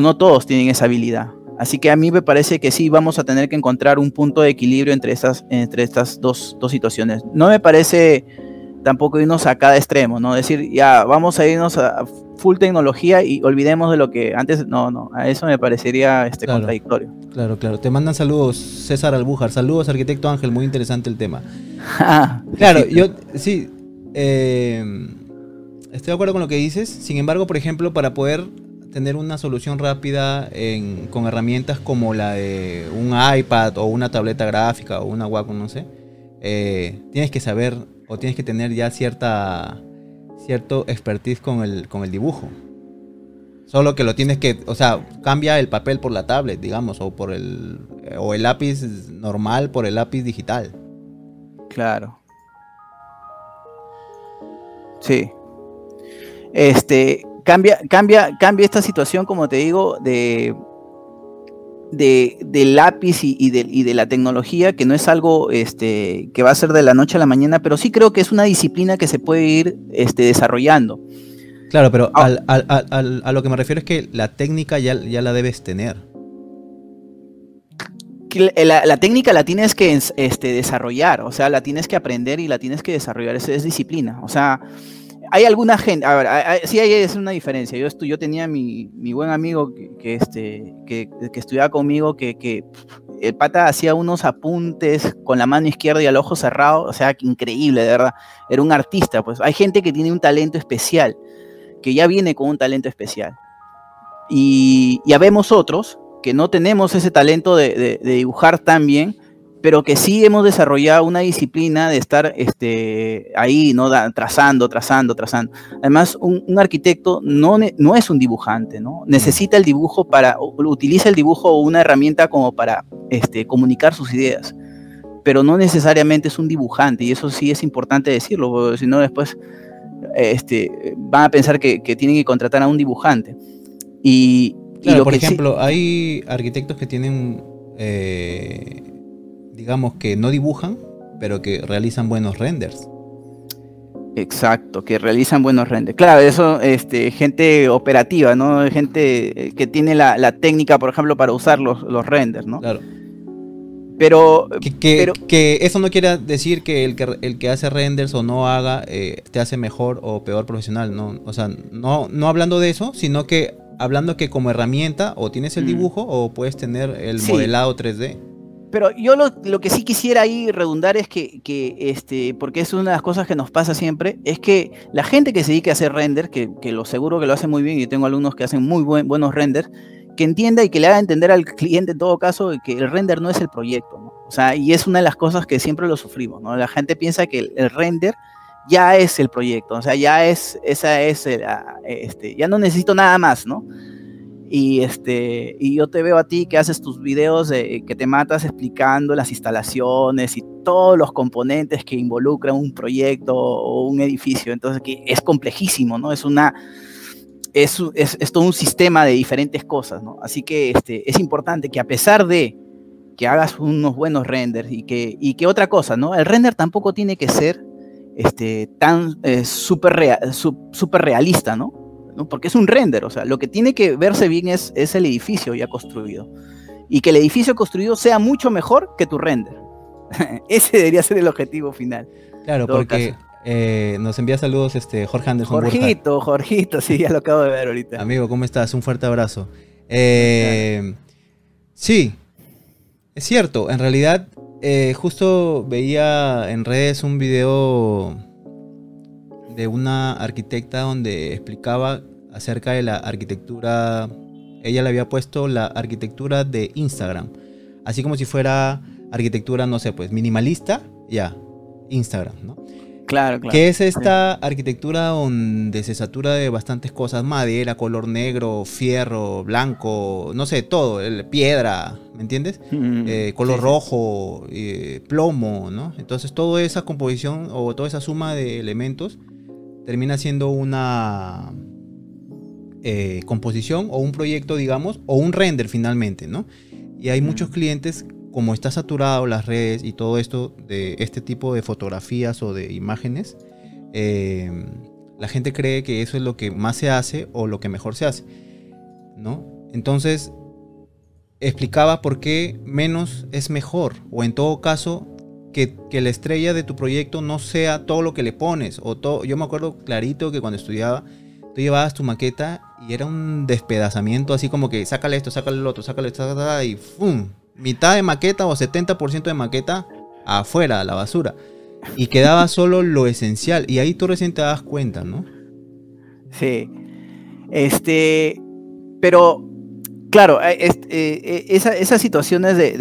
no todos tienen esa habilidad. Así que a mí me parece que sí vamos a tener que encontrar un punto de equilibrio entre estas, entre estas dos, situaciones. No me parece tampoco irnos a cada extremo, ¿no? Decir, ya, vamos a irnos a full tecnología y olvidemos de lo que antes, no, no, a eso me parecería este, contradictorio. Claro, claro. Te mandan saludos, César Albújar. Saludos, arquitecto Ángel, muy interesante el tema. Claro, yo, sí, eh, estoy de acuerdo con lo que dices. Sin embargo, por ejemplo, para poder tener una solución rápida con herramientas como la de un iPad o una tableta gráfica o una Wacom, no sé, eh, tienes que saber o tienes que tener ya cierta cierto expertise con el, con el dibujo. Solo que lo tienes que, o sea, cambia el papel por la tablet, digamos, o por el o el lápiz normal por el lápiz digital. Claro. Sí. Este, cambia, cambia, cambia esta situación, como te digo, de, de del lápiz y, de, la tecnología, que no es algo este, que va a ser de la noche a la mañana, pero sí creo que es una disciplina que se puede ir este, desarrollando. Claro, pero ah. a lo que me refiero es que la técnica ya, ya la debes tener. La, técnica la tienes que este, desarrollar, o sea, la tienes que aprender y la tienes que desarrollar, eso es disciplina. O sea, hay alguna gente, a ver, sí hay es una diferencia. Yo, yo tenía mi, mi buen amigo que, este, que, que, estudiaba conmigo, que, que el pata hacía unos apuntes con la mano izquierda y al ojo cerrado, o sea, increíble, de verdad. Era un artista, pues hay gente que tiene un talento especial, que ya viene con un talento especial. Y ya vemos otros que no tenemos ese talento de, de dibujar tan bien, pero que sí hemos desarrollado una disciplina de estar este, ahí, ¿no? trazando, trazando, trazando. Además, un, arquitecto no, no, es un dibujante, ¿no? Necesita el dibujo para, utiliza el dibujo o una herramienta como para este, comunicar sus ideas, pero no necesariamente es un dibujante, y eso sí es importante decirlo, porque si no después este, van a pensar que, tienen que contratar a un dibujante. Y, por ejemplo, hay arquitectos que tienen... Eh, digamos que no dibujan, pero que realizan buenos renders. Exacto, que realizan buenos renders. Claro, eso, este, gente operativa, ¿no? Gente eh, que tiene la, técnica, por ejemplo, para usar los, renders, ¿no? Claro. Pero que, que, eso no quiere decir que el que, el que hace renders o no haga eh, te hace mejor o peor profesional, ¿no? O sea, no, no hablando de eso, sino que hablando que como herramienta o tienes el mm. dibujo o puedes tener el modelado 3D. Pero yo lo, que sí quisiera ahí redundar es que, este, porque es una de las cosas que nos pasa siempre, es que la gente que se dedique a hacer render, que, lo seguro que lo hace muy bien, y tengo alumnos que hacen muy buenos renders, que entienda y que le haga entender al cliente en todo caso que el render no es el proyecto, ¿no? O sea, y es una de las cosas que siempre lo sufrimos, ¿no? La gente piensa que el, render ya es el proyecto, o sea, ya es, esa es, este, ya no necesito nada más, ¿no? Y, este, y yo te veo a ti que haces tus videos que te matas explicando las instalaciones y todos los componentes que involucran un proyecto o un edificio. Entonces, que es complejísimo, ¿no? Es una... Es, es, todo un sistema de diferentes cosas, ¿no? Así que este, es importante que a pesar de que hagas unos buenos renders y que, y que otra cosa, ¿no? El render tampoco tiene que ser este, tan eh, súper realista, ¿no? Porque es un render, o sea, lo que tiene que verse bien es, es el edificio ya construido. Y que el edificio construido sea mucho mejor que tu render. Ese debería ser el objetivo final. Claro, porque eh, nos envía saludos este, Jorge Anderson. Jorgito, Jorgito, sí, ya lo acabo de ver ahorita. Amigo, ¿cómo estás? Un fuerte abrazo. Eh, sí, es cierto, en realidad eh, justo veía en redes un video de una arquitecta donde explicaba acerca de la arquitectura. Ella le había puesto la arquitectura de Instagram. Así como si fuera arquitectura, no sé, pues minimalista, ya, Instagram, ¿no? Claro, claro. Que es esta arquitectura donde se satura de bastantes cosas, madera, color negro, fierro, blanco, no sé, todo, piedra, ¿me entiendes? Mm, eh, color rojo, eh, plomo, ¿no? Entonces toda esa composición o toda esa suma de elementos termina siendo una eh, composición o un proyecto, digamos, o un render finalmente, ¿no? Y hay muchos clientes como está saturado las redes y todo esto de este tipo de fotografías o de imágenes, em, la gente cree que eso es lo que más se hace o lo que mejor se hace, ¿no? Entonces, explicaba por qué menos es mejor, o en todo caso, que, la estrella de tu proyecto no sea todo lo que le pones, o todo, yo me acuerdo clarito que cuando estudiaba, tú llevabas tu maqueta y era un despedazamiento así como que sácale esto, sácale el otro, sácale esto, y ¡fum! mitad de maqueta o 70% de maqueta afuera, a la basura. Y quedaba solo lo esencial. Y ahí tú recién te das cuenta, ¿no? Sí. Este. Pero claro, eh, eh, eh, esas situaciones de,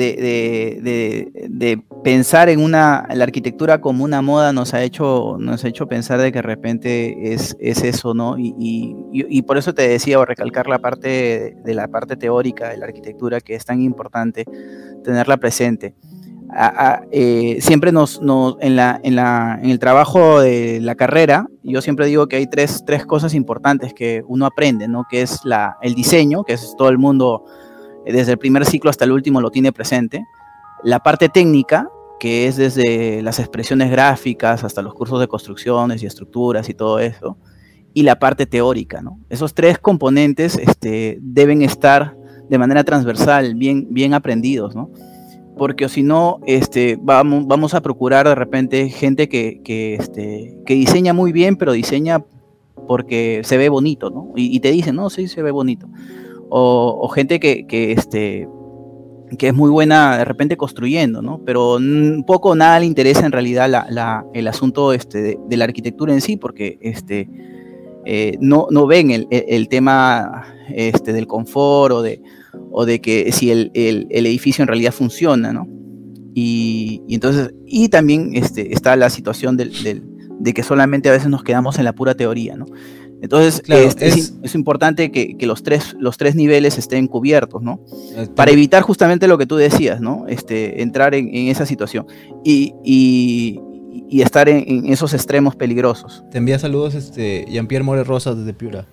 pensar en una, la arquitectura como una moda nos ha hecho, nos ha hecho pensar de que de repente es, eso, ¿no? Y, por eso te decía, o recalcar la parte de la parte teórica de la arquitectura que es tan importante tenerla presente. siempre nos, en, la, en, la, en, el trabajo de la carrera, yo siempre digo que hay tres, tres cosas importantes que uno aprende, ¿no? Que es la, el diseño, que es todo el mundo, eh, desde el primer ciclo hasta el último, lo tiene presente. La parte técnica, que es desde las expresiones gráficas hasta los cursos de construcciones y estructuras y todo eso. Y la parte teórica. Esos tres componentes este, deben estar de manera transversal, bien, bien aprendidos, ¿no? porque si no, este, vamos, vamos a procurar de repente gente que, este, que diseña muy bien, pero diseña porque se ve bonito. Y, te dicen, no, sí, se ve bonito. O, gente que, que es muy buena de repente construyendo, ¿no? Pero poco nada le interesa en realidad el asunto este, de, la arquitectura en sí, porque este, eh, no, ven el, tema este, del confort o de, o que si el, edificio en realidad funciona, ¿no? Y, entonces, y también este, está la situación de que solamente a veces nos quedamos en la pura teoría, ¿no? Entonces, este, es, importante que, los, tres, los tres niveles estén cubiertos, ¿no? Para evitar justamente lo que tú decías, ¿no? Este, entrar en, esa situación y, y, estar en, esos extremos peligrosos. Te envía saludos este, Jean-Pierre More Rosas desde Piura.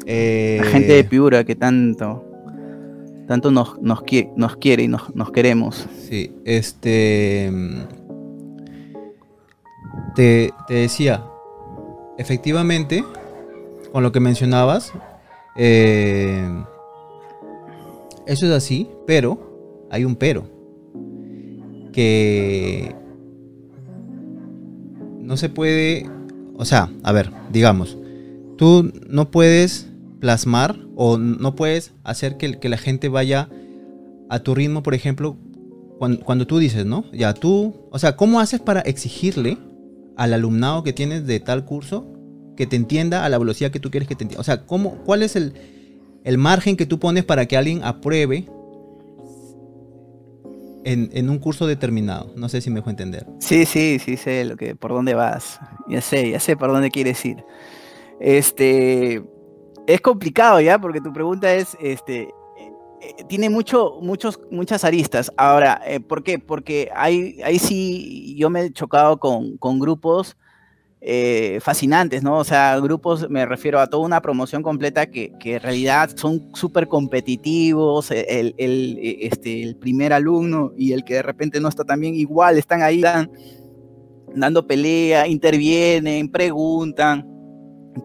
La gente de eh, Piura que tanto tanto nos, nos, nos quiere y nos, nos, queremos. Sí, este. Te, decía, efectivamente, con lo que mencionabas, eh, eso es así, pero hay un pero. Que no se puede, o sea, a ver, digamos, tú no puedes plasmar o no puedes hacer que, que la gente vaya a tu ritmo, por ejemplo, cuando, tú dices, ¿no? Ya tú, o sea, ¿cómo haces para exigirle al alumnado que tienes de tal curso que te entienda a la velocidad que tú quieres que te entienda? O sea, ¿cómo, ¿cuál es el, el margen que tú pones para que alguien apruebe en, en, un curso determinado. No sé si me dejo entender. Sí, sí, sí sé lo que, por dónde vas. Ya sé, ya sé por dónde quieres ir. Este, es complicado ya, porque tu pregunta es, este, eh, eh, tiene mucho, muchos, muchas aristas. Ahora, eh, ¿por qué? Porque ahí, ahí sí yo me he chocado con, grupos fascinantes, ¿no? O sea, grupos, me refiero a toda una promoción completa que, en realidad son súper competitivos, el, este, el primer alumno y el que de repente no está tan bien, igual están ahí dando pelea, intervienen, preguntan,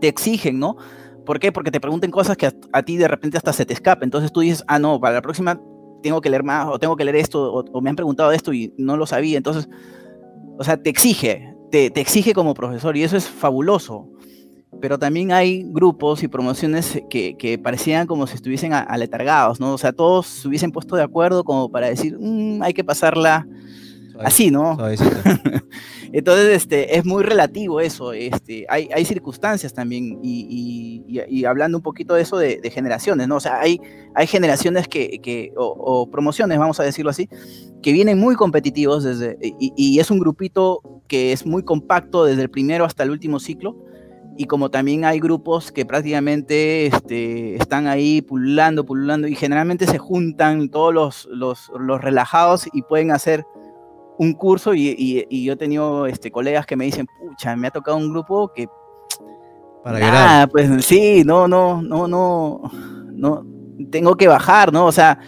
te exigen, ¿no? ¿Por qué? Porque te pregunten cosas que a, ti de repente hasta se te escape. Entonces tú dices, ah, no, para la próxima tengo que leer más, o tengo que leer esto, o, me han preguntado esto y no lo sabía. Entonces, o sea, te exige, te, exige como profesor y eso es fabuloso. Pero también hay grupos y promociones que, parecían como si estuviesen aletargados, ¿no? O sea, todos se hubiesen puesto de acuerdo como para decir, mm, hay que pasarla así, ¿no? Entonces, este, es muy relativo eso. Este, hay, hay circunstancias también, y, hablando un poquito de eso de, generaciones, ¿no? O sea, hay, hay generaciones que, que o, promociones, vamos a decirlo así, que vienen muy competitivos desde, y, es un grupito que es muy compacto desde el primero hasta el último ciclo. Y como también hay grupos que prácticamente este, están ahí pululando, pululando, y generalmente se juntan todos los, los, los relajados y pueden hacer un curso y, yo he tenido este, colegas que me dicen, pucha, me ha tocado un grupo que... Para nah, pues sí, no, no, no, no, no, tengo que bajar, ¿no? O sea,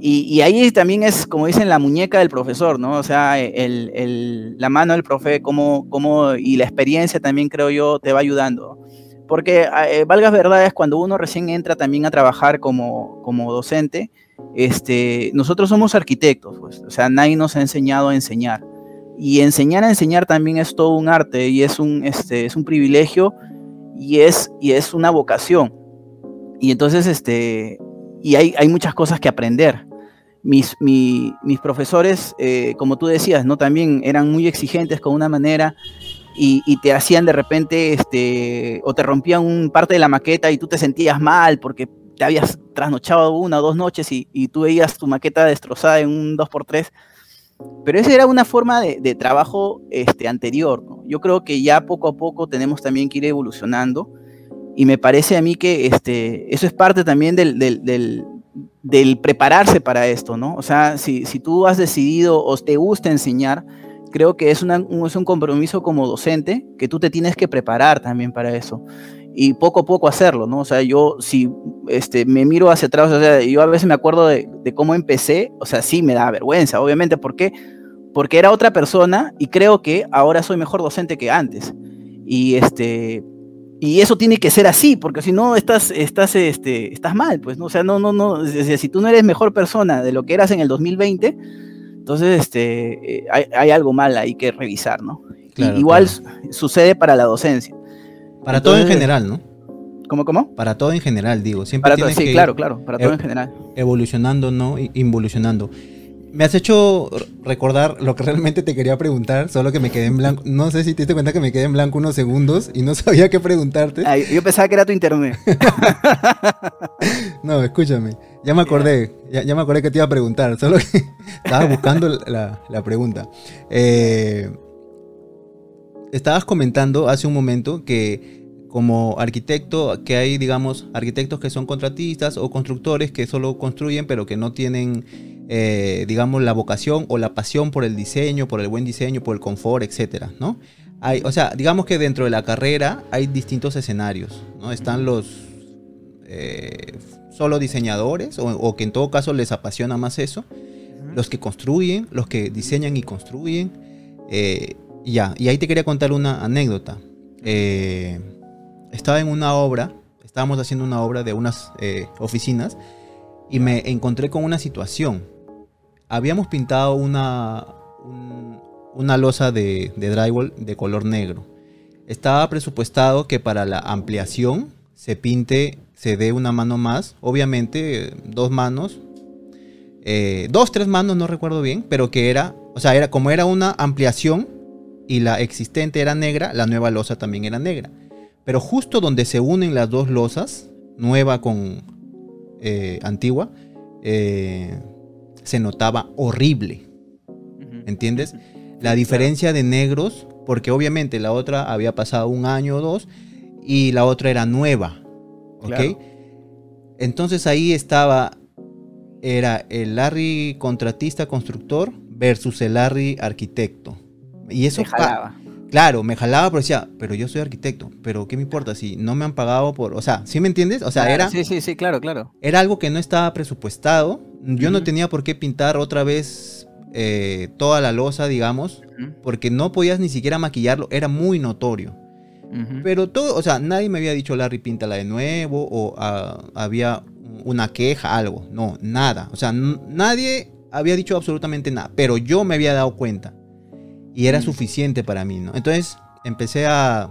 y, ahí también es, como dicen, la muñeca del profesor, ¿no? O sea, el, el, la mano del profe, como, como, y la experiencia también creo yo te va ayudando. Porque, eh, valgas verdades, cuando uno recién entra también a trabajar como, como docente, este, nosotros somos arquitectos, pues, o sea, nadie nos ha enseñado a enseñar. Y enseñar a enseñar también es todo un arte y es un, este, es un privilegio y es, y es una vocación. Y entonces, este, y hay, hay muchas cosas que aprender. Mis, mis profesores, eh, como tú decías, ¿no? También eran muy exigentes con una manera y, y, te hacían de repente, este, o te rompían parte de la maqueta y tú te sentías mal porque te habías trasnochado una o dos noches y, tú veías tu maqueta destrozada en un 2x3. Pero esa era una forma de, trabajo este, anterior. Yo creo que ya poco a poco tenemos también que ir evolucionando. Y me parece a mí que este, eso es parte también del, del, prepararse para esto, ¿no? O sea, si, si, tú has decidido o te gusta enseñar, creo que es, una, es un compromiso como docente que tú te tienes que preparar también para eso y poco a poco hacerlo, ¿no? O sea, yo si este, me miro hacia atrás, o sea, yo a veces me acuerdo de, cómo empecé, o sea, sí me da vergüenza, obviamente, ¿por qué? Porque era otra persona y creo que ahora soy mejor docente que antes. Y este y eso tiene que ser así, porque si no estás estás este estás mal, pues, ¿no? O sea, no no no, si tú no eres mejor persona de lo que eras en el 2020, entonces este eh, hay, algo mal ahí que revisar, ¿no? igual sucede para la docencia. Para todo en general, ¿no? ¿Cómo, cómo? Para todo en general, digo. Siempre para sí, claro, claro, para todo en general. Evolucionando, ¿no? Involucionando. Me has hecho recordar lo que realmente te quería preguntar, solo que me quedé en blanco. No sé si te diste cuenta que me quedé en blanco unos segundos y no sabía qué preguntarte. yo pensaba que era tu internet. no, escúchame. Ya me acordé, ya, me acordé que te iba a preguntar, solo que estaba buscando la, la pregunta. Eh, estabas comentando hace un momento que como arquitecto, que hay, digamos, arquitectos que son contratistas o constructores que solo construyen, pero que no tienen, eh, digamos, la vocación o la pasión por el diseño, por el buen diseño, por el confort, etcétera, ¿no? Hay, o sea, digamos que dentro de la carrera hay distintos escenarios, ¿no? Están los eh, solo diseñadores, o, que en todo caso les apasiona más eso, los que construyen, los que diseñan y construyen, eh, ya, y ahí te quería contar una anécdota. Eh, estaba en una obra, estábamos haciendo una obra de unas eh, oficinas y me encontré con una situación. Habíamos pintado una, una losa de, drywall de color negro. Estaba presupuestado que para la ampliación se pinte, se dé una mano más, obviamente dos manos, eh, dos, tres manos, no recuerdo bien, pero que era, o sea, era como era una ampliación y la existente era negra, la nueva losa también era negra. Pero justo donde se unen las dos losas, nueva con eh, antigua, eh, se notaba horrible. ¿Entiendes? La diferencia de negros, porque obviamente la otra había pasado un año o dos y la otra era nueva. ¿Ok? Entonces ahí estaba, era el Larry contratista constructor versus el Larry arquitecto. Y eso... Claro, me jalaba, pero decía, pero yo soy arquitecto, pero ¿qué me importa si no me han pagado por, o sea, ¿sí me entiendes? O sea, era... Sí, sí, sí, claro, claro. Era algo que no estaba presupuestado, yo no tenía por qué pintar otra vez eh, toda la losa, digamos, porque no podías ni siquiera maquillarlo, era muy notorio. Pero todo, o sea, nadie me había dicho, Larry, píntala de nuevo, o ah, había una queja, algo, no, nada. O sea, nadie había dicho absolutamente nada, pero yo me había dado cuenta y era mm. suficiente para mí, ¿no? Entonces empecé a...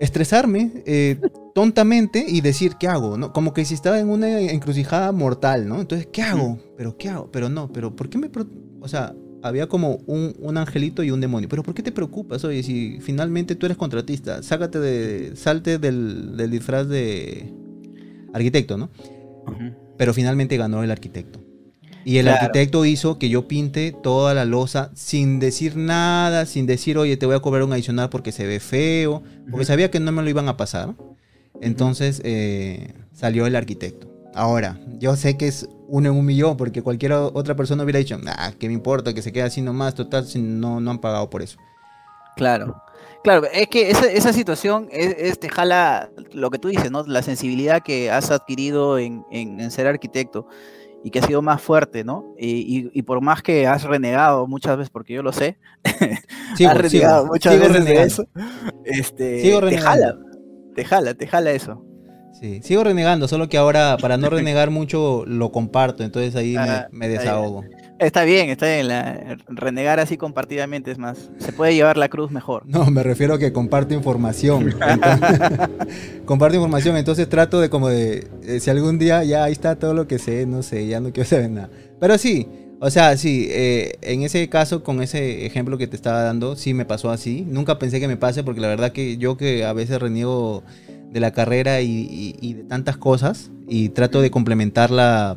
estresarme eh, tontamente y decir, ¿qué hago? ¿no? Como que si estaba en una encrucijada mortal, ¿no? Entonces, ¿qué hago? ¿Pero qué hago? Pero no, pero ¿por qué me... O sea, había como un, un, angelito y un demonio. Pero ¿por qué te preocupas? Oye, si finalmente tú eres contratista, sácate de... Salte del, del disfraz de arquitecto, ¿no? Pero finalmente ganó el arquitecto. Y el arquitecto hizo que yo pinte toda la losa sin decir nada, sin decir, oye, te voy a cobrar un adicional porque se ve feo, porque sabía que no me lo iban a pasar. Entonces eh, salió el arquitecto. Ahora, yo sé que es uno en un millón, porque cualquier otra persona hubiera dicho, ah, ¿qué me importa? Que se quede así nomás, total, no, no han pagado por eso. Claro. Claro, es que esa, situación es, te jala lo que tú dices, ¿no? La sensibilidad que has adquirido en, en ser arquitecto y que ha sido más fuerte, ¿no? Y, por más que has renegado muchas veces, porque yo lo sé, has renegado muchas veces de eso, este, te jala, te jala, te jala eso. Sí, sigo renegando, solo que ahora para no renegar mucho lo comparto, entonces ahí me, desahogo. Está bien, está bien. renegar así compartidamente es más. Se puede llevar la cruz mejor. No, me refiero a que comparto información. comparto información, entonces trato de como de. Eh, si algún día ya ahí está todo lo que sé, no sé, ya no quiero saber nada. Pero sí, o sea, sí, eh, en ese caso, con ese ejemplo que te estaba dando, sí me pasó así. Nunca pensé que me pase, porque la verdad que yo que a veces reniego de la carrera y, y de tantas cosas, y trato de complementarla.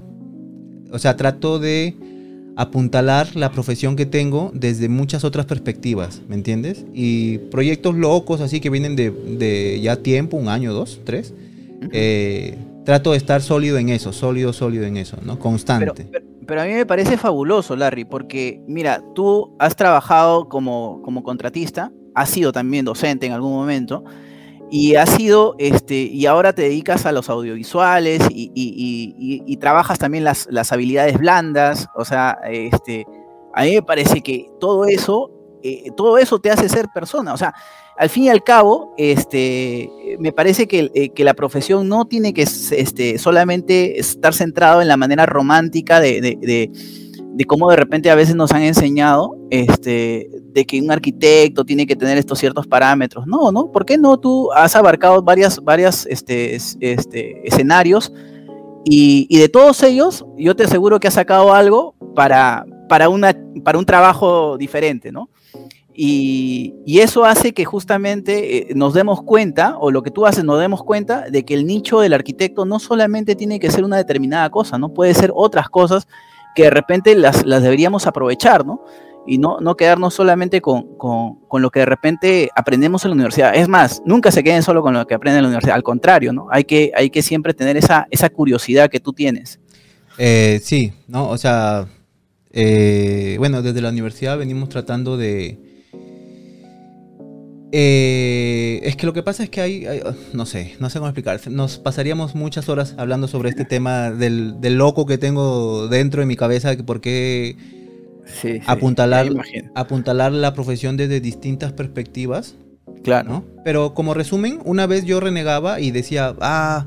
O sea, trato de apuntalar la profesión que tengo desde muchas otras perspectivas, ¿me entiendes? Y proyectos locos así que vienen de, ya tiempo, un año, dos, tres. Eh, trato de estar sólido en eso, sólido, sólido en eso, ¿no? Constante. Pero, a mí me parece fabuloso, Larry, porque mira, tú has trabajado como, como contratista, has sido también docente en algún momento, y has sido, este, y ahora te dedicas a los audiovisuales y, trabajas también las, habilidades blandas, o sea, este, a mí me parece que todo eso, eh, todo eso te hace ser persona, o sea, al fin y al cabo, este, me parece que, eh, que la profesión no tiene que este, solamente estar centrado en la manera romántica de cómo de repente a veces nos han enseñado este, de que un arquitecto tiene que tener estos ciertos parámetros. No, ¿no? ¿Por qué no? Tú has abarcado varias, varias este, este, escenarios y, de todos ellos yo te aseguro que has sacado algo para, para, una, para un trabajo diferente, ¿no? Y, eso hace que justamente eh, nos demos cuenta, o lo que tú haces, nos demos cuenta de que el nicho del arquitecto no solamente tiene que ser una determinada cosa, ¿no? Puede ser otras cosas que de repente las, las deberíamos aprovechar, ¿no? y no, no quedarnos solamente con, lo que de repente aprendemos en la universidad. Es más, nunca se queden solo con lo que aprenden en la universidad, al contrario, ¿no? Hay que, hay que siempre tener esa, esa curiosidad que tú tienes. Eh, sí, ¿no? O sea, eh, bueno, desde la universidad venimos tratando de... Eh, es que lo que pasa es que hay, no sé, no sé cómo explicar. Nos pasaríamos muchas horas hablando sobre este tema del, del loco que tengo dentro de mi cabeza, que por qué apuntalar, apuntalar la profesión desde distintas perspectivas. Claro. Pero como resumen, una vez yo renegaba y decía, ah,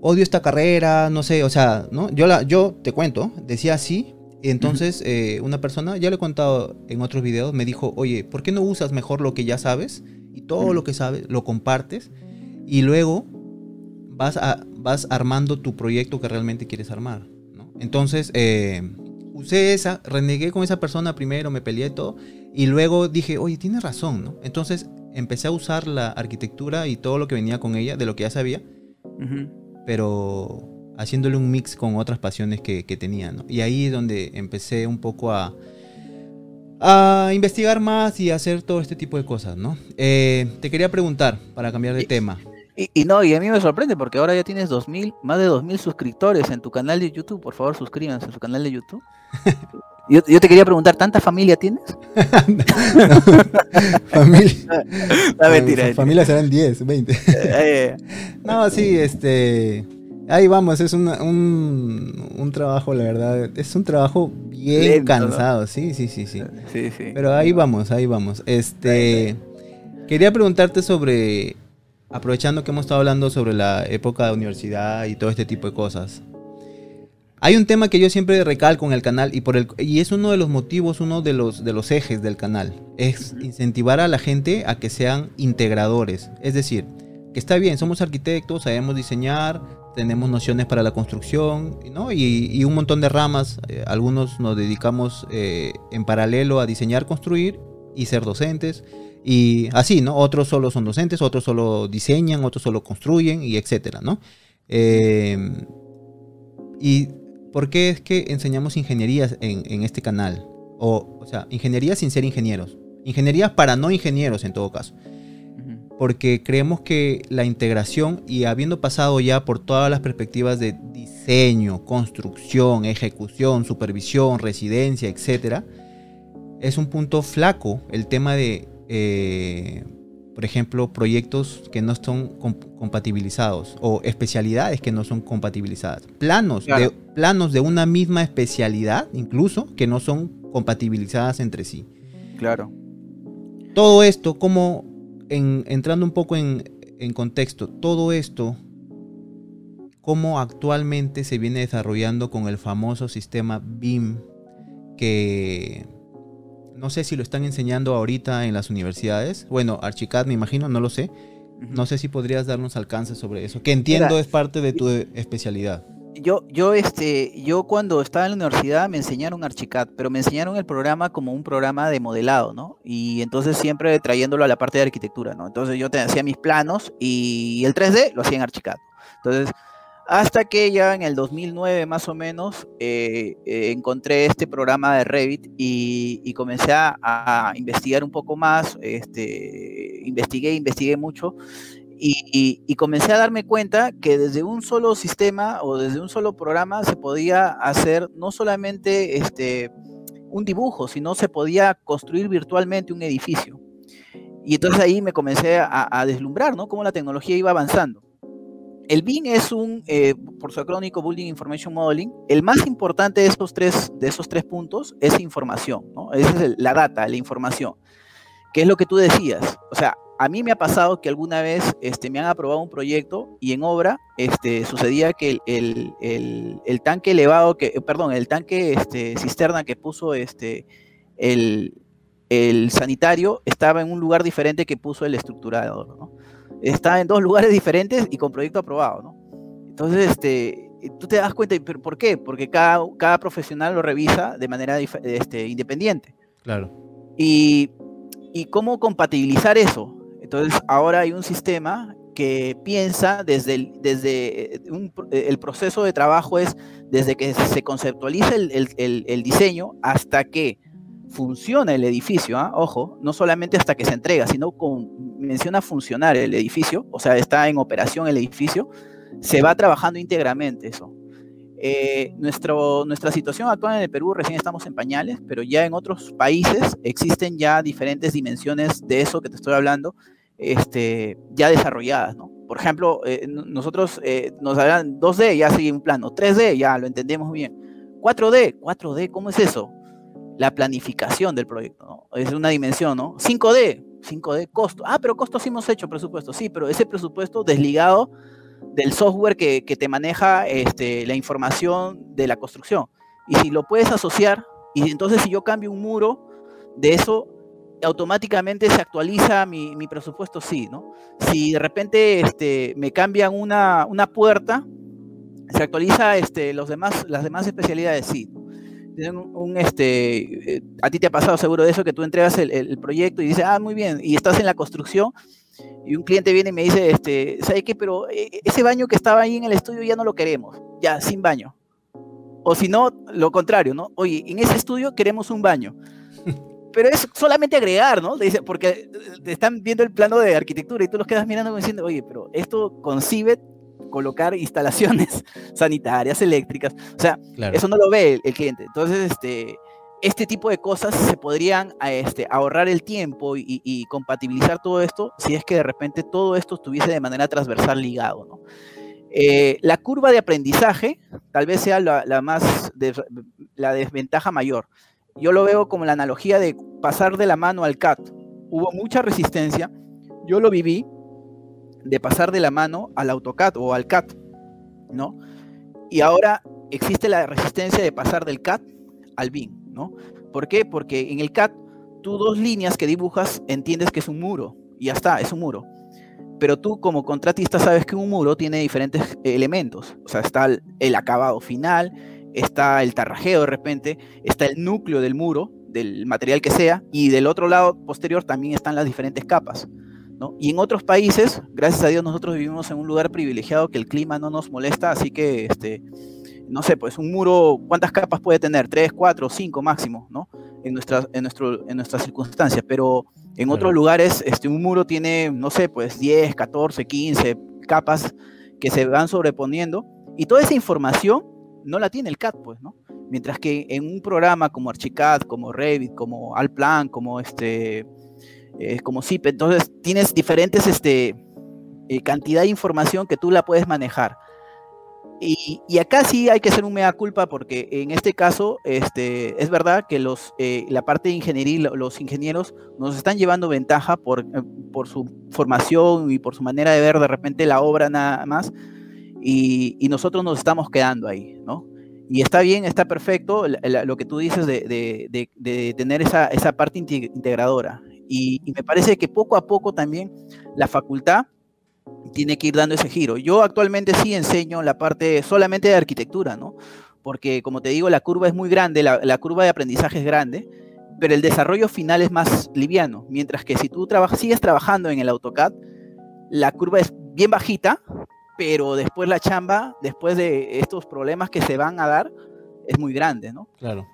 odio esta carrera, no sé, o sea, ¿no? Yo, la, yo te cuento, decía así. Y entonces eh, una persona, ya le he contado en otros videos, me dijo, oye, ¿por qué no usas mejor lo que ya sabes? Y todo lo que sabes lo compartes. Y luego vas, a, vas armando tu proyecto que realmente quieres armar. Entonces, eh, usé esa, renegué con esa persona primero, me peleé todo, y luego dije, oye, tiene razón, ¿no? Entonces empecé a usar la arquitectura y todo lo que venía con ella, de lo que ya sabía, pero haciéndole un mix con otras pasiones que, tenía, ¿no? Y ahí es donde empecé un poco a, a investigar más y hacer todo este tipo de cosas, ¿no? Eh, te quería preguntar, para cambiar de tema. Y, no, y a mí me sorprende porque ahora ya tienes 2000, más de 2000 suscriptores en tu canal de YouTube. Por favor, suscríbanse a su canal de YouTube. Yo, te quería preguntar, ¿tanta familia tienes? familia. No, mentira. Familia serán 10, 20. Eh, no, sí, este. Ahí vamos, es un, un, trabajo, la verdad. Es un trabajo bien cansado, sí, sí, sí, sí. Sí, sí. Pero ahí vamos, ahí vamos. Este. Quería preguntarte sobre aprovechando que hemos estado hablando sobre la época de universidad y todo este tipo de cosas, Hay un tema que yo siempre recalco en el canal y, por el, y es uno de los motivos, uno de los, de los ejes del canal. Es incentivar a la gente a que sean integradores. Es decir, que está bien, somos arquitectos, sabemos diseñar, tenemos nociones para la construcción ¿no? y, un montón de ramas. Eh, algunos nos dedicamos eh, en paralelo a diseñar, construir y ser docentes. Y así, ¿no? Otros solo son docentes, otros solo diseñan, otros solo construyen y etcétera, ¿no? Eh, y ¿Por qué es que enseñamos ingenierías en, este canal? O, o sea, ingeniería sin ser ingenieros. Ingenierías para no ingenieros en todo caso. Porque creemos que la integración y habiendo pasado ya por todas las perspectivas de diseño, construcción, ejecución, supervisión, residencia, etc., es un punto flaco el tema de eh, por ejemplo, proyectos que no son compatibilizados o especialidades que no son compatibilizadas. Planos, de, planos de una misma especialidad, incluso, que no son compatibilizadas entre sí. Claro. Todo esto, entrando un poco en, en contexto, todo esto, cómo actualmente se viene desarrollando con el famoso sistema BIM que no sé si lo están enseñando ahorita en las universidades. Bueno, Archicad me imagino, no lo sé. No sé si podrías darnos alcance sobre eso, que entiendo es parte de tu especialidad. Yo, yo, este, yo cuando estaba en la universidad me enseñaron Archicad, pero me enseñaron el programa como un programa de modelado, ¿no? Y entonces siempre trayéndolo a la parte de arquitectura, ¿no? Entonces yo te hacía mis planos y el 3D lo hacía en Archicad. Entonces, hasta que ya en el 2009 más o menos eh, eh, encontré este programa de Revit y, comencé a, investigar un poco más, este, investigué, investigué mucho y, comencé a darme cuenta que desde un solo sistema o desde un solo programa se podía hacer no solamente este, un dibujo, sino se podía construir virtualmente un edificio. Y entonces ahí me comencé a, deslumbrar, ¿no? Cómo la tecnología iba avanzando. El BIM es un, eh, por su acrónico Building Information Modeling, el más importante de esos tres, de esos tres puntos es información, ¿no? Esa es la data, la información, que es lo que tú decías. O sea, a mí me ha pasado que alguna vez este, me han aprobado un proyecto y en obra este, sucedía que el, el, tanque elevado, que, perdón, el tanque este, cisterna que puso este, el, sanitario estaba en un lugar diferente que puso el estructurador, ¿no? está en dos lugares diferentes y con proyecto aprobado, ¿no? Entonces, este, tú te das cuenta, ¿pero por qué? Porque cada, cada profesional lo revisa de manera este, independiente. Claro. Y, y cómo compatibilizar eso. Entonces, ahora hay un sistema que piensa desde el, desde el proceso de trabajo es desde que se conceptualiza el, el, el diseño hasta que funciona el edificio, ¿ah? ojo, no solamente hasta que se entrega, sino con, menciona funcionar el edificio, o sea, está en operación el edificio, se va trabajando íntegramente eso. Eh, nuestro, nuestra situación actual en el Perú recién estamos en pañales, pero ya en otros países existen ya diferentes dimensiones de eso que te estoy hablando, este, ya desarrolladas, ¿no? Por ejemplo, eh, nosotros eh, nos hablan 2D, ya sigue un plano, 3D, ya lo entendemos bien. 4D, 4D, ¿cómo es eso? la planificación del proyecto, ¿no? Es una dimensión, ¿no? 5D, 5D, costo. Ah, pero costos sí hemos hecho presupuesto, sí, pero ese presupuesto desligado del software que, te maneja este, la información de la construcción. Y si lo puedes asociar, y entonces si yo cambio un muro, de eso automáticamente se actualiza mi, presupuesto, sí, ¿no? Si de repente este, me cambian una, una puerta, se actualiza este, los demás, las demás especialidades, sí un, este, eh, a ti te ha pasado seguro de eso, que tú entregas el, proyecto y dices, ah, muy bien, y estás en la construcción, y un cliente viene y me dice, este, ¿sabes qué? Pero eh, ese baño que estaba ahí en el estudio ya no lo queremos, ya, sin baño. O si no, lo contrario, ¿no? Oye, en ese estudio queremos un baño. Pero es solamente agregar, ¿no? Porque te están viendo el plano de arquitectura y tú los quedas mirando diciendo, oye, pero esto concibe colocar instalaciones sanitarias, eléctricas. O sea, eso no lo ve el, cliente. Entonces, este, este tipo de cosas se podrían este, ahorrar el tiempo y, compatibilizar todo esto si es que de repente todo esto estuviese de manera transversal ligado. ¿no? Eh, la curva de aprendizaje tal vez sea la, más la desventaja mayor. Yo lo veo como la analogía de pasar de la mano al CAT. Hubo mucha resistencia, yo lo viví, de pasar de la mano al AutoCAD o al CAD, ¿no? Y ahora existe la resistencia de pasar del CAD al BIM, ¿no? ¿Por qué? Porque en el CAD tú dos líneas que dibujas entiendes que es un muro y ya está, es un muro. Pero tú como contratista sabes que un muro tiene diferentes elementos. O sea, está el, acabado final, está el tarrajeo de repente, está el núcleo del muro, del material que sea, y del otro lado posterior también están las diferentes capas. ¿no? Y en otros países, gracias a Dios, nosotros vivimos en un lugar privilegiado que el clima no nos molesta, así que este, no sé, pues un muro, ¿cuántas capas puede tener? Tres, cuatro, cinco máximo, ¿no? En nuestras, en nuestro, en nuestras circunstancias, pero en otros lugares este, un muro tiene, no sé, pues 10, 14, 15 capas que se van sobreponiendo y toda esa información no la tiene el CAD, pues, ¿no? Mientras que en un programa como Archicad, como Revit, como Alplan, como este, eh, como ZIP, entonces tienes diferentes este, eh, cantidad de información que tú la puedes manejar. Y, acá sí hay que hacer un mea culpa porque en este caso este, es verdad que los, eh, la parte de ingeniería, los ingenieros nos están llevando ventaja por, por su formación y por su manera de ver de repente la obra nada más y, nosotros nos estamos quedando ahí, ¿no? Y está bien, está perfecto lo que tú dices de, tener esa, esa, parte integradora. y me parece que poco a poco también la facultad tiene que ir dando ese giro. Yo actualmente sí enseño la parte solamente de arquitectura, ¿no? Porque como te digo, la curva es muy grande, la, curva de aprendizaje es grande, pero el desarrollo final es más liviano. Mientras que si tú sigues trabajando en el AutoCAD, la curva es bien bajita, pero después la chamba, después de estos problemas que se van a dar, es muy grande, ¿no? Claro.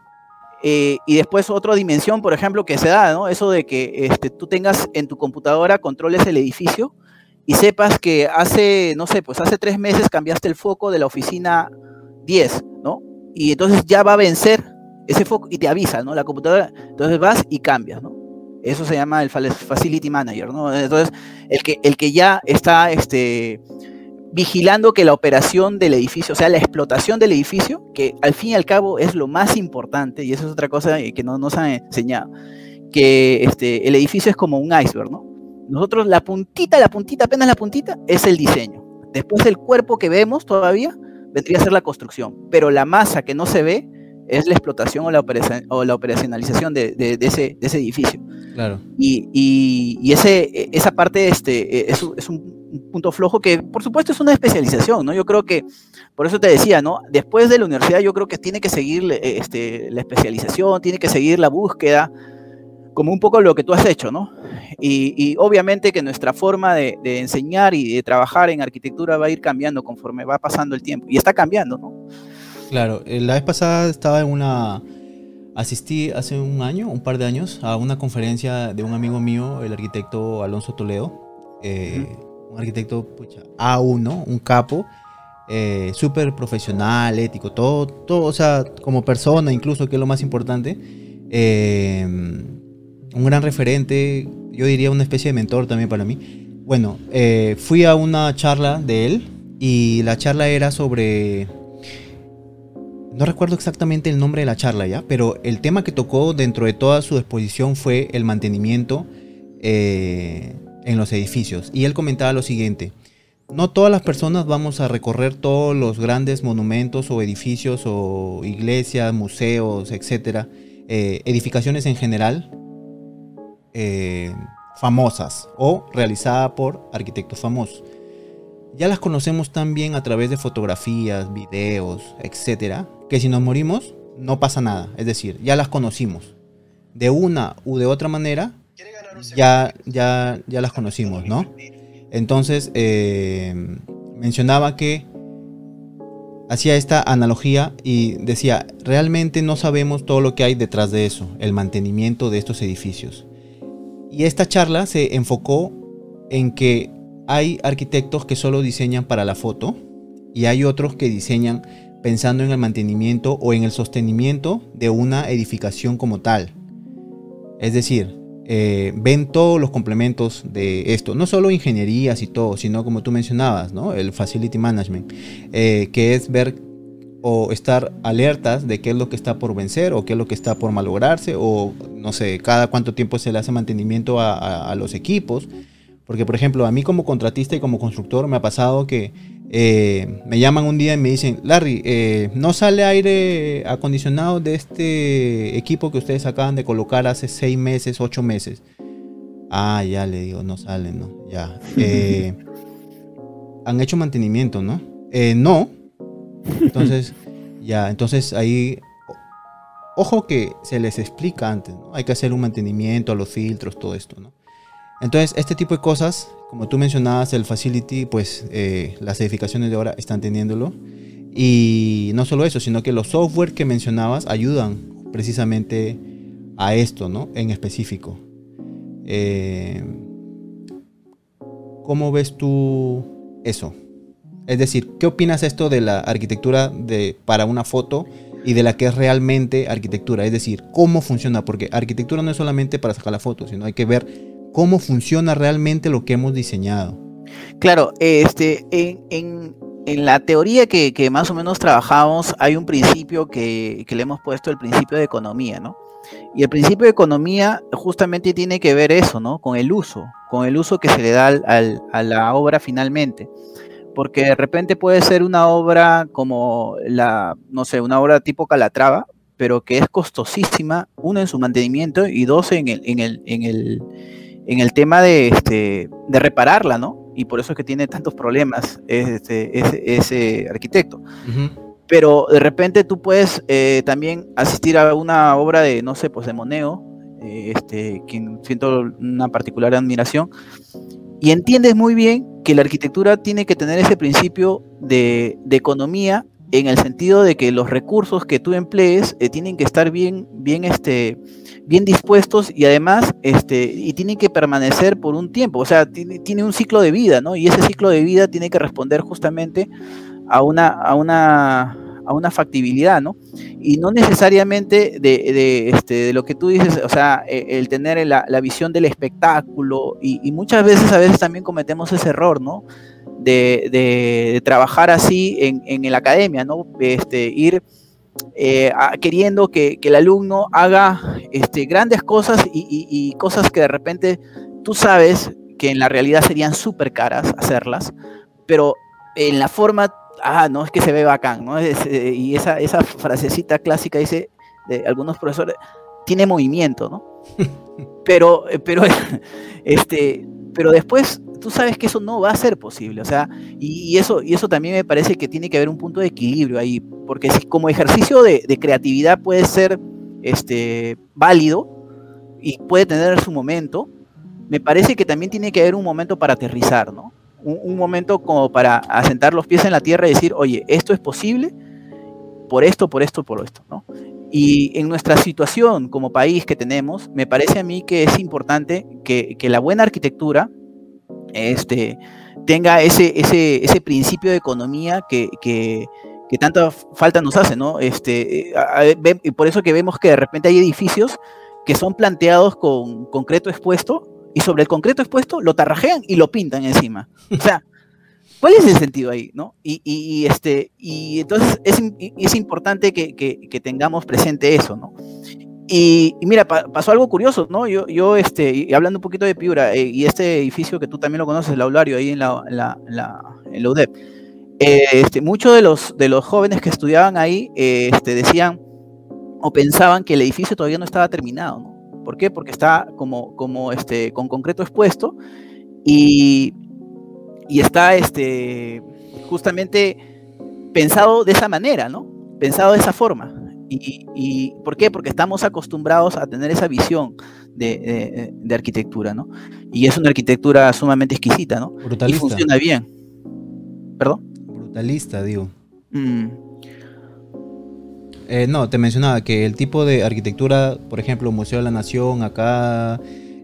Eh, y después otra dimensión, por ejemplo, que se da, ¿no? Eso de que este, tú tengas en tu computadora, controles el edificio, y sepas que hace, no sé, pues hace tres meses cambiaste el foco de la oficina 10, ¿no? Y entonces ya va a vencer ese foco y te avisa, ¿no? La computadora, entonces vas y cambias, ¿no? Eso se llama el Facility Manager, ¿no? Entonces, el que, el que ya está este, vigilando que la operación del edificio, o sea, la explotación del edificio, que al fin y al cabo es lo más importante, y eso es otra cosa que no nos han enseñado, que este, el edificio es como un iceberg, ¿no? Nosotros la puntita, la puntita, apenas la puntita, es el diseño. Después el cuerpo que vemos todavía vendría a ser la construcción, pero la masa que no se ve es la explotación o la, o la operacionalización de, ese, edificio. Claro. Y, ese, esa parte este, es, es, un punto flojo que, por supuesto, es una especialización, ¿no? Yo creo que, por eso te decía, ¿no? Después de la universidad yo creo que tiene que seguir este, la especialización, tiene que seguir la búsqueda, como un poco lo que tú has hecho, ¿no? Y, obviamente que nuestra forma de, enseñar y de trabajar en arquitectura va a ir cambiando conforme va pasando el tiempo. Y está cambiando, ¿no? Claro, eh, la vez pasada estaba en una... Asistí hace un año, un par de años, a una conferencia de un amigo mío, el arquitecto Alonso Toledo. Eh, un arquitecto pucha, A1, un capo, eh, súper profesional, ético, todo, todo, o sea, como persona incluso, que es lo más importante. Eh, un gran referente, yo diría una especie de mentor también para mí. Bueno, eh, fui a una charla de él y la charla era sobre... No recuerdo exactamente el nombre de la charla ya, pero el tema que tocó dentro de toda su exposición fue el mantenimiento eh, en los edificios. Y él comentaba lo siguiente, no todas las personas vamos a recorrer todos los grandes monumentos o edificios o iglesias, museos, etcétera, eh, edificaciones en general, eh, famosas o realizada por arquitectos famosos. Ya las conocemos tan bien a través de fotografías, videos, etcétera, que si nos morimos no pasa nada. Es decir, ya las conocimos. De una u de otra manera, ya, ya, ya las conocimos, ¿no? Entonces, eh, mencionaba que hacía esta analogía y decía, realmente no sabemos todo lo que hay detrás de eso, el mantenimiento de estos edificios. Y esta charla se enfocó en que hay arquitectos que solo diseñan para la foto y hay otros que diseñan pensando en el mantenimiento o en el sostenimiento de una edificación como tal. Es decir, eh, ven todos los complementos de esto, no solo ingenierías y todo, sino como tú mencionabas, ¿no? el facility management, eh, que es ver o estar alertas de qué es lo que está por vencer o qué es lo que está por malograrse o no sé, cada cuánto tiempo se le hace mantenimiento a, los equipos. Porque, por ejemplo, a mí como contratista y como constructor me ha pasado que eh, me llaman un día y me dicen, Larry, eh, no sale aire acondicionado de este equipo que ustedes acaban de colocar hace seis meses, ocho meses. Ah, ya le digo, no sale, ¿no? Ya. Eh, han hecho mantenimiento, ¿no? no. Entonces, ya, entonces ahí, ojo que se les explica antes, ¿no? Hay que hacer un mantenimiento a los filtros, todo esto, ¿no? Entonces, este tipo de cosas, como tú mencionabas, el facility, pues eh, las edificaciones de ahora están teniéndolo. Y no solo eso, sino que los software que mencionabas ayudan precisamente a esto, ¿no? En específico. Eh, ¿Cómo ves tú eso? Es decir, ¿qué opinas esto de la arquitectura de, para una foto y de la que es realmente arquitectura? Es decir, ¿cómo funciona? Porque arquitectura no es solamente para sacar la foto, sino hay que ver cómo funciona realmente lo que hemos diseñado. Claro, este, en, la teoría que, más o menos trabajamos hay un principio que, le hemos puesto el principio de economía, ¿no? Y el principio de economía justamente tiene que ver eso, ¿no? Con el uso, con el uso que se le da a la obra finalmente. Porque de repente puede ser una obra como la, no sé, una obra tipo Calatrava, pero que es costosísima, uno en su mantenimiento y dos en el, en el, en el en el tema de, este, de repararla, ¿no? Y por eso es que tiene tantos problemas este, ese, arquitecto. Pero de repente tú puedes eh, también asistir a una obra de, no sé, pues de Moneo, eh, este, quien siento una particular admiración, y entiendes muy bien que la arquitectura tiene que tener ese principio de, de economía en el sentido de que los recursos que tú emplees eh, tienen que estar bien, bien, este, bien dispuestos y además este, y tienen que permanecer por un tiempo, o sea, tiene, un ciclo de vida, ¿no? Y ese ciclo de vida tiene que responder justamente a una, a una, a una factibilidad, ¿no? Y no necesariamente de, de, este, de lo que tú dices, o sea, e, el tener la, la visión del espectáculo y, y muchas veces, a veces también cometemos ese error, ¿no? De, trabajar así en, la academia, ¿no? Este, ir eh, queriendo que, el alumno haga este, grandes cosas y, cosas que de repente tú sabes que en la realidad serían súper caras hacerlas, pero en la forma, ah, no, es que se ve bacán, ¿no? Eh, y esa, esa frasecita clásica dice de algunos profesores, tiene movimiento, ¿no? Pero, pero, este, pero después tú sabes que eso no va a ser posible, o sea, y, eso, y eso también me parece que tiene que haber un punto de equilibrio ahí, porque si como ejercicio de, creatividad puede ser este, válido y puede tener su momento, me parece que también tiene que haber un momento para aterrizar, ¿no? Un, momento como para asentar los pies en la tierra y decir, oye, esto es posible por esto, por esto, por esto, ¿no? Y en nuestra situación como país que tenemos, me parece a mí que es importante que, que la buena arquitectura este, tenga ese, ese, ese principio de economía que, que, tanta falta nos hace, ¿no? Este, y por eso que vemos que de repente hay edificios que son planteados con concreto expuesto y sobre el concreto expuesto lo tarrajean y lo pintan encima. O sea, ¿cuál es el sentido ahí, no? Y, y, este, y entonces es, es importante que, que, que, tengamos presente eso, ¿no? Y, mira, pasó algo curioso, ¿no? Yo, yo este, y hablando un poquito de Piura, eh, y este edificio que tú también lo conoces, el aulario, ahí en la, la, en la UDEP, eh, este, muchos de los, de los jóvenes que estudiaban ahí eh, este, decían o pensaban que el edificio todavía no estaba terminado, ¿no? ¿Por qué? Porque está como, como este, con concreto expuesto y, y está este, justamente pensado de esa manera, ¿no? Pensado de esa forma. Y, ¿Por qué? Porque estamos acostumbrados a tener esa visión de, arquitectura, ¿no? Y es una arquitectura sumamente exquisita, ¿no? Brutalista. Y funciona bien. ¿Perdón? Brutalista, digo. Mm. Eh, no, te mencionaba que el tipo de arquitectura, por ejemplo, Museo de la Nación, acá,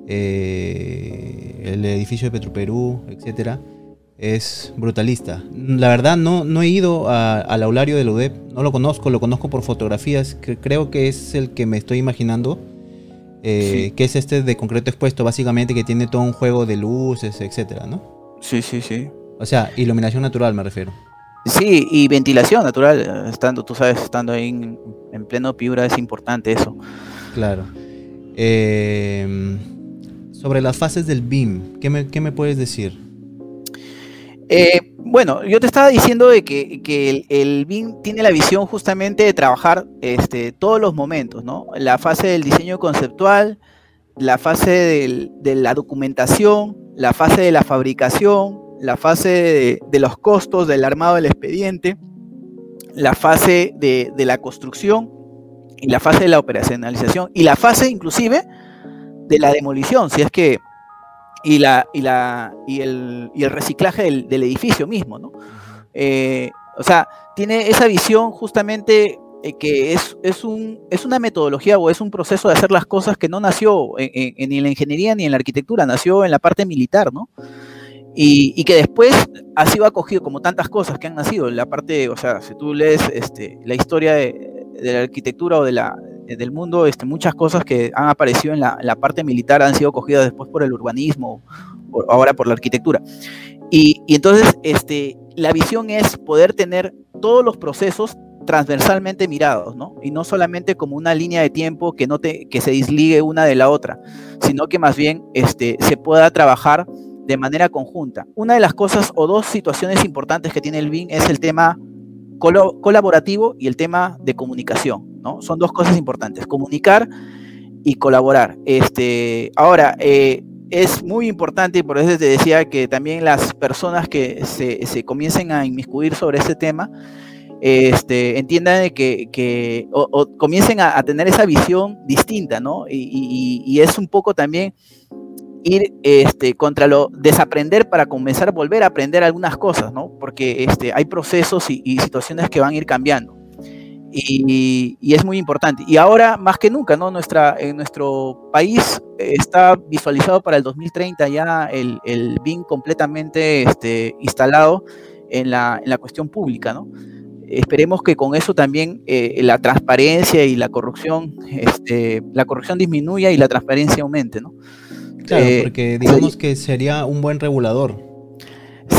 eh, el edificio de Petroperú, etcétera, es brutalista. La verdad no, no he ido al aulario de la UDEP, no lo conozco, lo conozco por fotografías, que creo que es el que me estoy imaginando, eh, que es este de concreto expuesto, básicamente que tiene todo un juego de luces, etcétera, ¿no? Sí, sí, sí. O sea, iluminación natural me refiero. Sí, y ventilación natural, estando, tú sabes, estando ahí en, pleno Piura es importante eso. Claro. Eh, sobre las fases del BIM, ¿qué me, qué me puedes decir? Eh, Bueno, yo te estaba diciendo de que, el, el, BIM tiene la visión justamente de trabajar este, todos los momentos, ¿no? La fase del diseño conceptual, la fase de la documentación, la fase de la fabricación, la fase de, los costos del armado del expediente, la fase de, la construcción y la fase de la operacionalización y la fase inclusive de la demolición, si es que y la y la y el, y el reciclaje del, edificio mismo, ¿no? Eh, o sea, tiene esa visión justamente eh, que es, es, un, es una metodología o es un proceso de hacer las cosas que no nació en, en, la ingeniería ni en la arquitectura, nació en la parte militar, ¿no? Y, y, que después ha sido acogido como tantas cosas que han nacido en la parte, o sea, si tú lees este, la historia de, de la arquitectura o de la, del mundo, este, muchas cosas que han aparecido en la, la, parte militar han sido cogidas después por el urbanismo, ahora por la arquitectura. Y, y, entonces, este, la visión es poder tener todos los procesos transversalmente mirados, ¿no? Y no solamente como una línea de tiempo que, no que se disligue una de la otra, sino que más bien este, se pueda trabajar de manera conjunta. Una de las cosas o dos situaciones importantes que tiene el BIM es el tema colaborativo y el tema de comunicación, ¿no? Son dos cosas importantes, comunicar y colaborar. Este, ahora, eh, es muy importante, y por eso te decía que también las personas que se, comiencen a inmiscuir sobre este tema, este, entiendan que, que comiencen a, tener esa visión distinta, ¿no? Y, es un poco también ir este, contra lo desaprender para comenzar a volver a aprender algunas cosas, ¿no? Porque este, hay procesos y, situaciones que van a ir cambiando. Y, es muy importante. Y ahora, más que nunca, ¿no? Nuestra, en nuestro país está visualizado para el 2030 ya el, el BIM completamente este, instalado en la, en la cuestión pública, ¿no? esperemos que con eso también eh, la transparencia y la corrupción, este, la corrupción disminuya y la transparencia aumente, ¿no? Claro, eh, porque digamos que sería un buen regulador.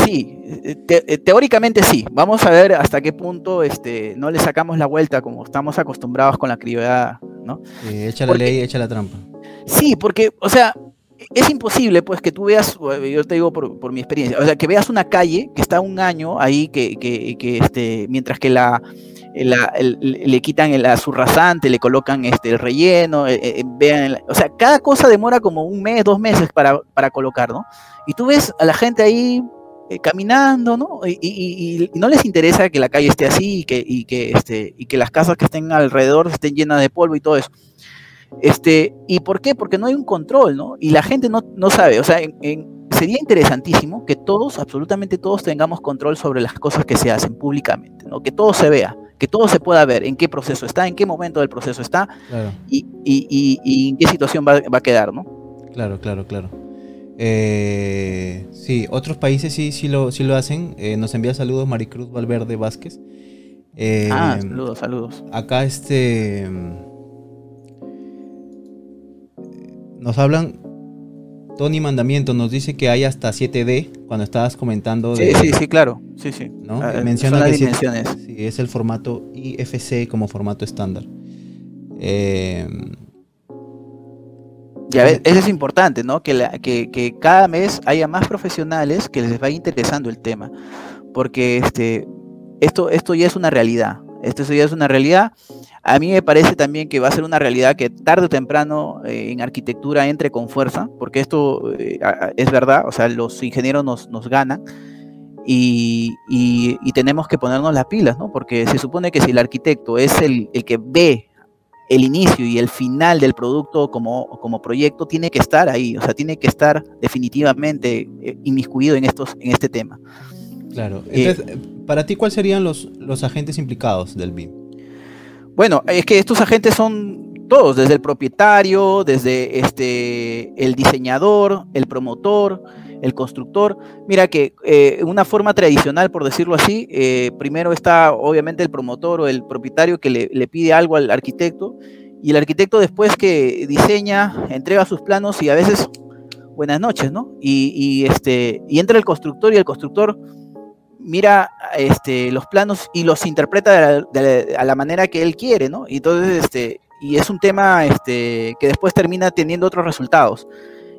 Sí, eh, teóricamente sí. Vamos a ver hasta qué punto este, no le sacamos la vuelta como estamos acostumbrados con la criolada, ¿no? echa la ley, echa la trampa. Sí, porque, o sea, es imposible, pues, que tú veas, yo te digo por, mi experiencia, o sea, que veas una calle que está un año ahí, que, que, este, mientras que la, le quitan el azurrasante, le colocan este, el relleno, eh, eh, vean, o sea, cada cosa demora como un mes, dos meses para, para colocar, ¿no? Y tú ves a la gente ahí eh, caminando, ¿no? Y, no les interesa que la calle esté así y que, y que, este, y que las casas que estén alrededor estén llenas de polvo y todo eso. Este, ¿Y por qué? Porque no hay un control, ¿no? Y la gente no, no sabe, o sea, sería interesantísimo que todos, absolutamente todos, tengamos control sobre las cosas que se hacen públicamente, ¿no? Que todo se vea, que todo se pueda ver, en qué proceso está, en qué momento del proceso está y, en qué situación va, a quedar, ¿no? Claro, claro, claro. Eh, sí, otros países sí, sí, lo, sí lo hacen. Eh, nos envía saludos Maricruz Valverde Vázquez. Eh, ah, saludos, saludos. Acá este Nos hablan, Tony Mandamiento nos dice que hay hasta 7D cuando estabas comentando. De, sí, sí, sí, claro. Sí, sí. ¿no? Ah, menciona que dimensiones. Sí, es el formato IFC como formato estándar. Eh, ya ves, eso es importante, ¿no? Que, que, que, cada mes haya más profesionales que les vaya interesando el tema. Porque este, esto, esto ya es una realidad. Esto ya es una realidad. A mí me parece también que va a ser una realidad que tarde o temprano eh, en arquitectura entre con fuerza, porque esto eh, es verdad, o sea, los ingenieros nos, nos ganan y, y, tenemos que ponernos las pilas, ¿no? Porque se supone que si el arquitecto es el, el que ve el inicio y el final del producto como, como proyecto, tiene que estar ahí, o sea, tiene que estar definitivamente eh, inmiscuido en, estos, en este tema. Claro. Entonces, para ti, ¿cuáles serían los, los agentes implicados del BIM? Bueno, es que estos agentes son todos, desde el propietario, desde este, el diseñador, el promotor, el constructor. Mira que eh, una forma tradicional, por decirlo así, eh, primero está obviamente el promotor o el propietario que le, pide algo al arquitecto y el arquitecto después que diseña, entrega sus planos y a veces buenas noches, ¿no? Y, y, este, y entra el constructor y el constructor mira este, los planos y los interpreta a la manera que él quiere, ¿no? Y entonces, este, y es un tema este, que después termina teniendo otros resultados.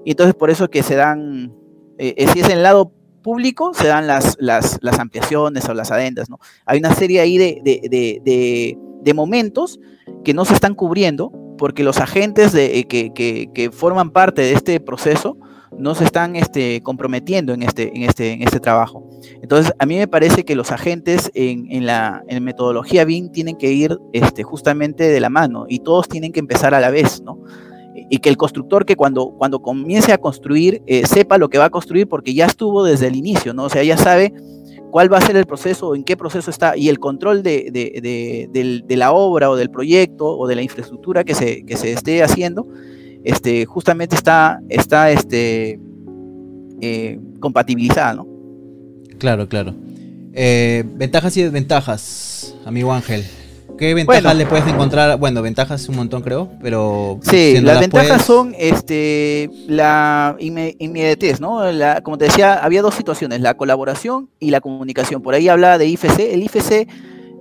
Y entonces por eso que se dan, eh, eh, si es en el lado público se dan las, las, ampliaciones o las adendas, ¿no? Hay una serie ahí de, de, momentos que no se están cubriendo porque los agentes de, que, que, forman parte de este proceso no se están este, comprometiendo en este, en, este, en este trabajo. Entonces, a mí me parece que los agentes en, la metodología BIM tienen que ir este, justamente de la mano y todos tienen que empezar a la vez, ¿no? Y que el constructor que cuando, cuando comience a construir eh, sepa lo que va a construir porque ya estuvo desde el inicio, ¿no? O sea, ya sabe cuál va a ser el proceso, en qué proceso está, y el control de, de la obra o del proyecto o de la infraestructura que se, que se esté haciendo, este, justamente está, está este, eh, compatibilizada, ¿no? Claro, claro. Eh, ventajas y desventajas, amigo Ángel. ¿Qué ventajas le puedes encontrar? Bueno, ventajas un montón creo, pero... Sí, las, ventajas son este, la inmediatez, ¿no? La, como te decía, había dos situaciones, la colaboración y la comunicación. Por ahí hablaba de IFC. El IFC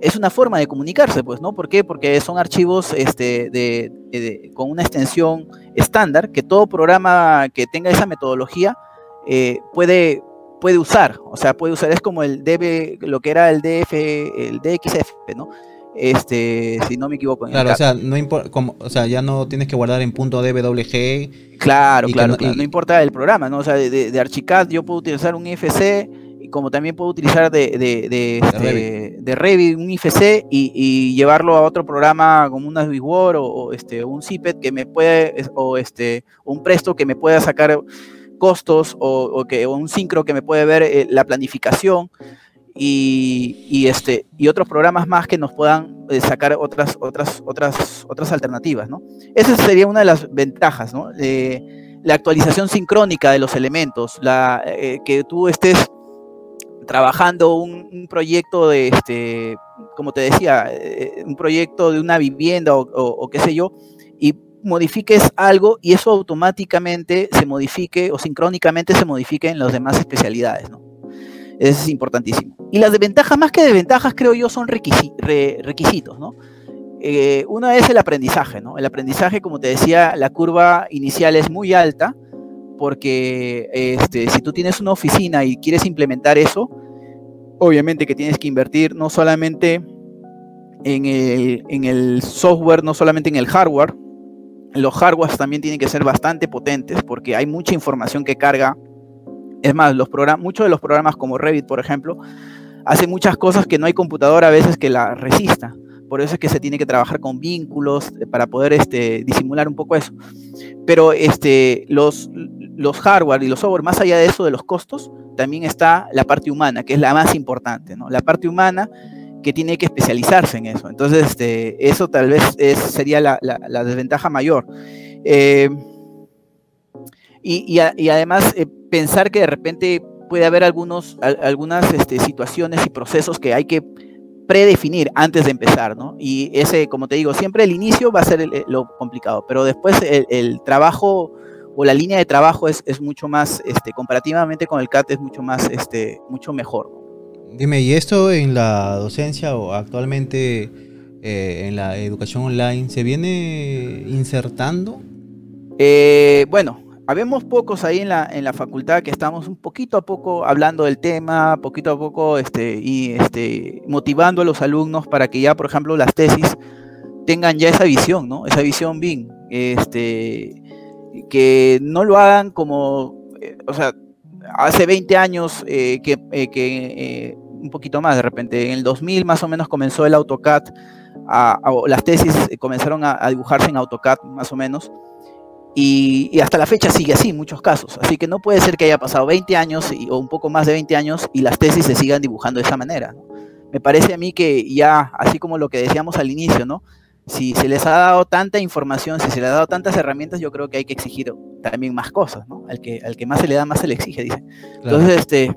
es una forma de comunicarse, pues, ¿no? ¿Por qué? Porque son archivos este, de, con una extensión estándar que todo programa que tenga esa metodología eh, puede, puede usar. O sea, puede usar, es como el DB, lo que era el DF, el DXF, ¿no? Este, si no me equivoco. claro, o sea, no o sea, ya no tienes que guardar en punto DWG. Claro, claro, no, importa el programa, ¿no? O sea, de, de, Archicad yo puedo utilizar un IFC como también puedo utilizar de, de, de, este, Revit. un IFC y, llevarlo a otro programa como una Word o, este, un CIPET que me puede, o este, un Presto que me pueda sacar costos o, que, un Syncro que me puede ver eh, la planificación y, este, y otros programas más que nos puedan eh, sacar otras, otras, otras, otras alternativas. ¿no? Esa sería una de las ventajas, ¿no? la actualización sincrónica de los elementos, la, eh, que tú estés trabajando un, proyecto de, este, como te decía, un proyecto de una vivienda o, qué sé yo, modifiques algo y eso automáticamente se modifique o sincrónicamente se modifique en las demás especialidades, ¿no? Eso es importantísimo. Y las desventajas, más que desventajas, creo yo, son requisitos, ¿no? Eh, una es el aprendizaje, ¿no? El aprendizaje, como te decía, la curva inicial es muy alta, porque este, si tú tienes una oficina y quieres implementar eso, obviamente que tienes que invertir no solamente en el, en el software, no solamente en el hardware, los hardwares también tienen que ser bastante potentes porque hay mucha información que carga. Es más, los muchos de los programas como Revit, por ejemplo, hacen muchas cosas que no hay computadora a veces que la resista. Por eso es que se tiene que trabajar con vínculos eh, para poder este, disimular un poco eso. Pero este, los, los hardware y los software, más allá de eso, de los costos, también está la parte humana, que es la más importante, ¿no? La parte humana que tiene que especializarse en eso. Entonces, este, eso tal vez es, sería la, desventaja mayor. Eh, y, además, eh, pensar que de repente puede haber algunos, algunas este, situaciones y procesos que hay que predefinir antes de empezar, ¿no? Y ese, como te digo, siempre el inicio va a ser lo complicado, pero después el, trabajo o la línea de trabajo es, mucho más, este, comparativamente con el CAT es mucho más, este, mucho mejor. Dime, ¿y esto en la docencia o actualmente eh, en la educación online se viene insertando? Eh, bueno, habemos pocos ahí en la, en la facultad que estamos un poquito a poco hablando del tema, poquito a poco este, y este, motivando a los alumnos para que ya, por ejemplo, las tesis tengan ya esa visión, ¿no? Esa visión BIM, este, que no lo hagan como, eh, o sea, hace 20 años eh, que, eh, un poquito más de repente, en el 2000 más o menos comenzó el AutoCAD, las tesis comenzaron a, a dibujarse en AutoCAD más o menos, y, hasta la fecha sigue así muchos casos. Así que no puede ser que haya pasado 20 años o un poco más de 20 años y las tesis se sigan dibujando de esa manera. Me parece a mí que ya, así como lo que decíamos al inicio, ¿no? Si se les ha dado tanta información, si se les ha dado tantas herramientas, yo creo que hay que exigir también más cosas, ¿no? Al que, al que más se le da, más se le exige, dice. Entonces, este,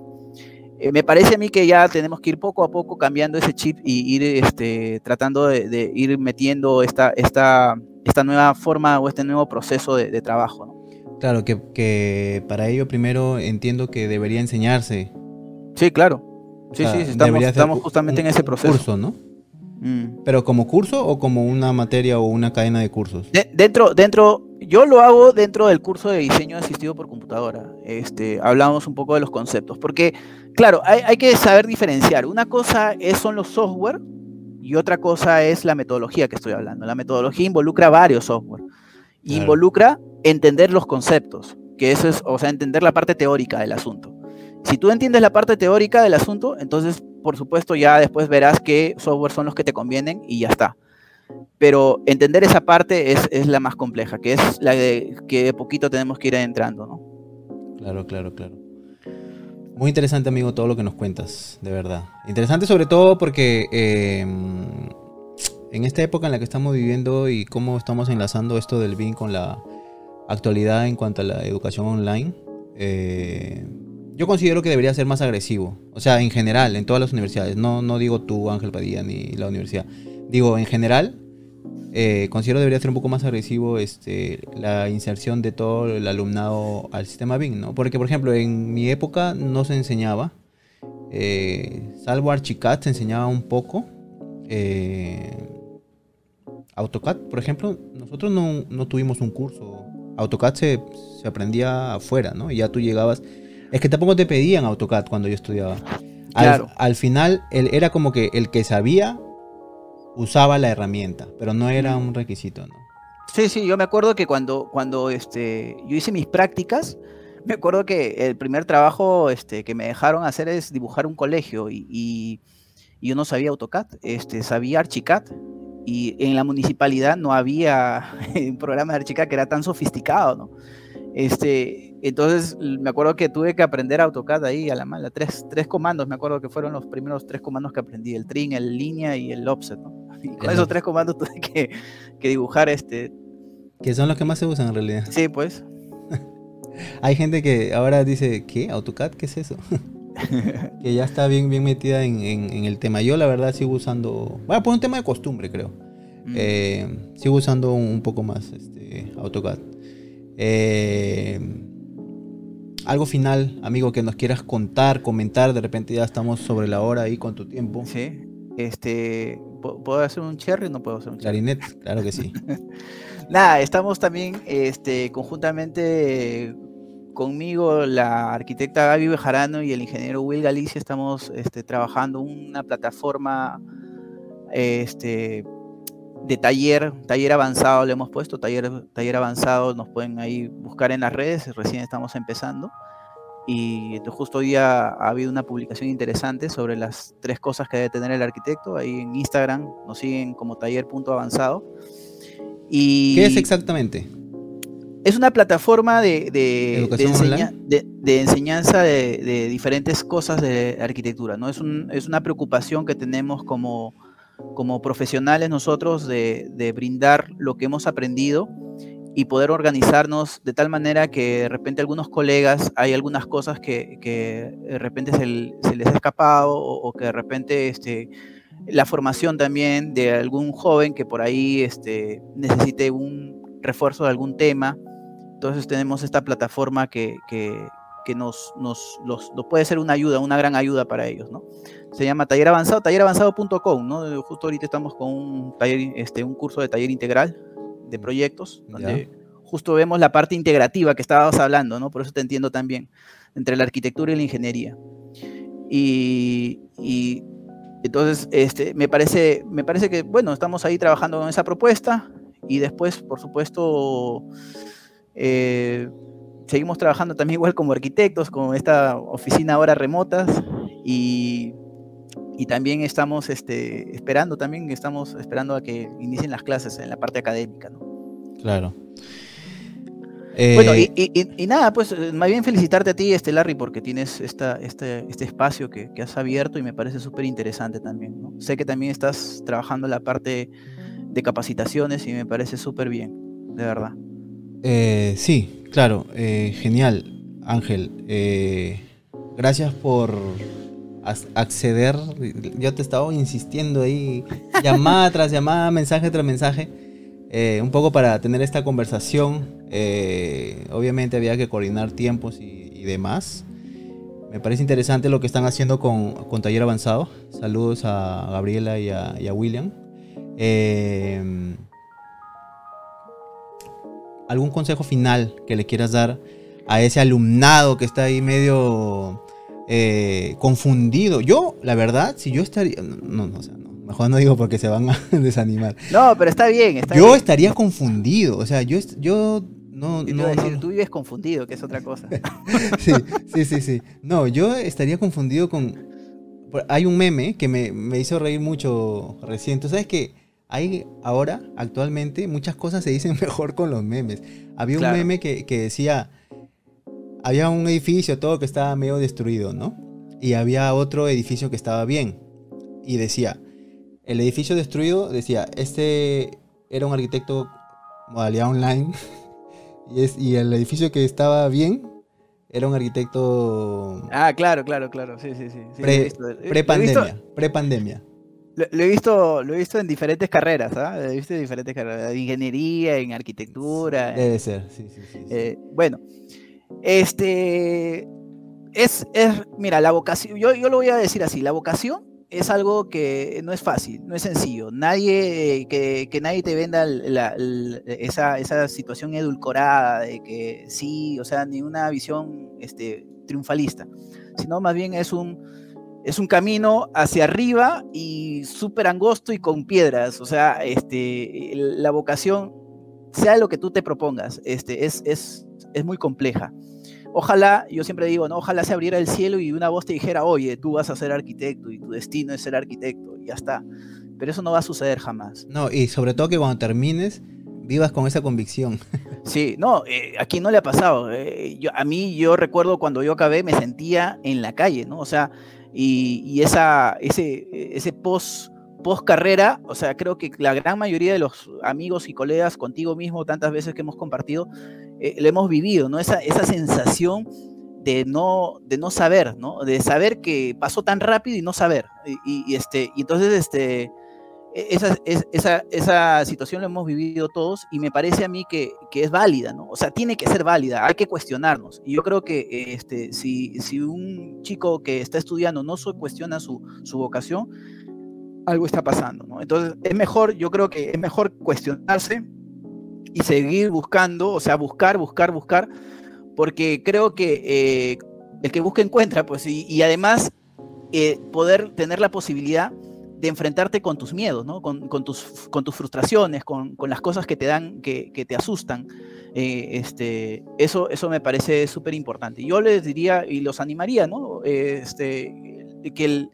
eh, me parece a mí que ya tenemos que ir poco a poco cambiando ese chip y ir este, tratando de, de ir metiendo esta, esta, esta nueva forma o este nuevo proceso de, trabajo. ¿no? Claro, que, para ello primero entiendo que debería enseñarse. Sí, claro. Sí, sí, estamos, justamente en ese proceso. Curso, ¿no? Mm. ¿Pero como curso o como una materia o una cadena de cursos? dentro, dentro, Yo lo hago dentro del curso de diseño asistido por computadora. Este, hablamos un poco de los conceptos, porque, claro, hay, que saber diferenciar. Una cosa es, son los software y otra cosa es la metodología que estoy hablando. La metodología involucra varios software. Involucra entender los conceptos, que eso es, o sea, entender la parte teórica del asunto. Si tú entiendes la parte teórica del asunto, entonces, por supuesto, ya después verás qué software son los que te convienen y ya está pero entender esa parte es, la más compleja, que es la de que de poquito tenemos que ir entrando, ¿no? Claro, claro, claro. Muy interesante, amigo, todo lo que nos cuentas, de verdad. Interesante sobre todo porque em, en esta época en la que estamos viviendo y cómo estamos enlazando esto del BIN con la actualidad en cuanto a la educación online, eh, yo considero que debería ser más agresivo. O sea, en general, en todas las universidades. No, no digo tú, Ángel Padilla, ni la universidad. Digo, en general, eh, considero debería ser un poco más agresivo este, la inserción de todo el alumnado al sistema BIM, ¿no? Porque, por ejemplo, en mi época no se enseñaba, eh, salvo Archicad se enseñaba un poco. Eh, AutoCAD, por ejemplo, nosotros no, tuvimos un curso. AutoCAD se, aprendía afuera, ¿no? Y ya tú llegabas... Es que tampoco te pedían AutoCAD cuando yo estudiaba. Al, al final, él era como que el que sabía usaba la herramienta, pero no era un requisito, ¿no? Sí, sí, yo me acuerdo que cuando, cuando este, yo hice mis prácticas, me acuerdo que el primer trabajo este, que me dejaron hacer es dibujar un colegio y, yo no sabía AutoCAD, este, sabía Archicad y en la municipalidad no había un programa de Archicad que era tan sofisticado, ¿no? Este, entonces me acuerdo que tuve que aprender AutoCAD ahí a la mala, tres, tres comandos, me acuerdo que fueron los primeros tres comandos que aprendí, el trim, el línea y el offset, ¿no? Y con esos tres comandos tuve que, dibujar este. Que son los que más se usan en realidad. Sí, pues. Hay gente que ahora dice, ¿qué? ¿AutoCAD? ¿Qué es eso? que ya está bien, bien metida en, el tema. Yo la verdad sigo usando, bueno, por un tema de costumbre creo. Mm. Eh, sigo usando un, poco más este, AutoCAD. Eh, algo final, amigo, que nos quieras contar, comentar. De repente ya estamos sobre la hora ahí con tu tiempo. Sí. Este, ¿Puedo hacer un cherry o no puedo hacer un cherry? Clarinet, claro que sí. Nada, estamos también este, conjuntamente conmigo, la arquitecta Gaby Bejarano y el ingeniero Will Galicia, estamos este, trabajando una plataforma este, de taller, taller avanzado le hemos puesto, taller, taller avanzado, nos pueden ahí buscar en las redes, recién estamos empezando. Y justo hoy ha habido una publicación interesante sobre las tres cosas que debe tener el arquitecto. Ahí en Instagram nos siguen como taller.avanzado. Y ¿Qué es exactamente? Es una plataforma de, de, de, enseñanza de, diferentes cosas de arquitectura. ¿no? Es, un, es una preocupación que tenemos como, como profesionales nosotros de, brindar lo que hemos aprendido y poder organizarnos de tal manera que de repente algunos colegas hay algunas cosas que, que de repente se, les ha escapado o, que de repente este, la formación también de algún joven que por ahí este, necesite un refuerzo de algún tema. Entonces tenemos esta plataforma que, que, que nos, nos, los, puede ser una ayuda, una gran ayuda para ellos, ¿no? Se llama Taller Avanzado, talleravanzado.com, ¿no? Justo ahorita estamos con un, taller, este, un curso de taller integral de proyectos, donde justo vemos la parte integrativa que estabas hablando, ¿no? Por eso te entiendo también, entre la arquitectura y la ingeniería. Y, entonces, este, me, parece, me parece que, bueno, estamos ahí trabajando con esa propuesta y después, por supuesto, eh, seguimos trabajando también igual como arquitectos, con esta oficina ahora remotas y, y también estamos este, esperando, también estamos esperando a que inicien las clases en la parte académica, ¿no? Claro. Bueno, eh, y, nada, pues eh, más bien felicitarte a ti, este Larry, porque tienes esta, este, este espacio que, has abierto y me parece súper interesante también. Sé que también estás trabajando la parte de capacitaciones y me parece súper bien, de verdad. Eh, sí, claro, genial, Ángel. gracias por acceder. Yo te estaba insistiendo ahí, llamada tras llamada, mensaje tras mensaje. Eh, un poco para tener esta conversación. Eh, obviamente había que coordinar tiempos y, demás. Me parece interesante lo que están haciendo con, Taller Avanzado. Saludos a Gabriela y a, William. Eh, algún consejo final que le quieras dar a ese alumnado que está ahí medio eh, confundido. Yo, la verdad, si yo estaría... No, no, o sea, no, mejor no digo porque se van a desanimar. No, pero está bien. Está yo bien. estaría confundido, o sea, yo, yo no, no, decir, Tú vives confundido, que es otra cosa. sí, sí, sí, sí. No, yo estaría confundido con... Hay un meme que me, me hizo reír mucho recién. ¿Tú sabes que hay ahora, actualmente, muchas cosas se dicen mejor con los memes? Había un meme que, que decía había un edificio todo que estaba medio destruido, ¿no? Y había otro edificio que estaba bien. Y decía, el edificio destruido, decía, este era un arquitecto modalidad online. y, es, y el edificio que estaba bien era un arquitecto... Ah, claro, claro, claro. Sí, sí, sí. Pre-pandemia. Pre-pandemia. Lo, he visto, lo he visto en diferentes carreras, ¿ah? Lo he visto en diferentes carreras. En ingeniería, en arquitectura. Debe ser, sí, sí, sí. Eh, bueno, este, es, es, mira, la vocación, yo, yo lo voy a decir así, la vocación es algo que no es fácil, no es sencillo. Nadie, que, que nadie te venda esa, esa, situación edulcorada de que sí, o sea, ni una visión este, triunfalista, sino más bien es un, es un camino hacia arriba y súper angosto y con piedras. O sea, este, la vocación, sea lo que tú te propongas, este, es, es, es muy compleja. Ojalá, yo siempre digo, ¿no? Ojalá se abriera el cielo y una voz te dijera, oye, tú vas a ser arquitecto y tu destino es ser arquitecto, y ya está. Pero eso no va a suceder jamás. No, y sobre todo que cuando termines, vivas con esa convicción. Sí, no, eh, aquí no le ha pasado. Eh, yo, a mí, yo recuerdo cuando yo acabé, me sentía en la calle, ¿no? O sea, y, y esa, ese, ese post post carrera, o sea, creo que la gran mayoría de los amigos y colegas contigo mismo, tantas veces que hemos compartido, eh, lo hemos vivido, ¿no? Esa, esa sensación de no, de no saber, ¿no? De saber que pasó tan rápido y no saber. Y, este, y entonces, este, esa, esa, esa, situación la hemos vivido todos y me parece a mí que, que, es válida, ¿no? O sea, tiene que ser válida, hay que cuestionarnos. Y yo creo que este, si, si un chico que está estudiando no se cuestiona su, su vocación, algo está pasando, ¿no? Entonces, es mejor, yo creo que es mejor cuestionarse y seguir buscando, o sea, buscar, buscar, buscar, porque creo que eh, el que busca encuentra, pues, y, además eh, poder tener la posibilidad de enfrentarte con tus miedos, ¿no? Con, tus, con tus frustraciones, con, las cosas que te dan, que, te asustan. Eh, este, eso, eso me parece súper importante. Yo les diría y los animaría, ¿no? Este, que el,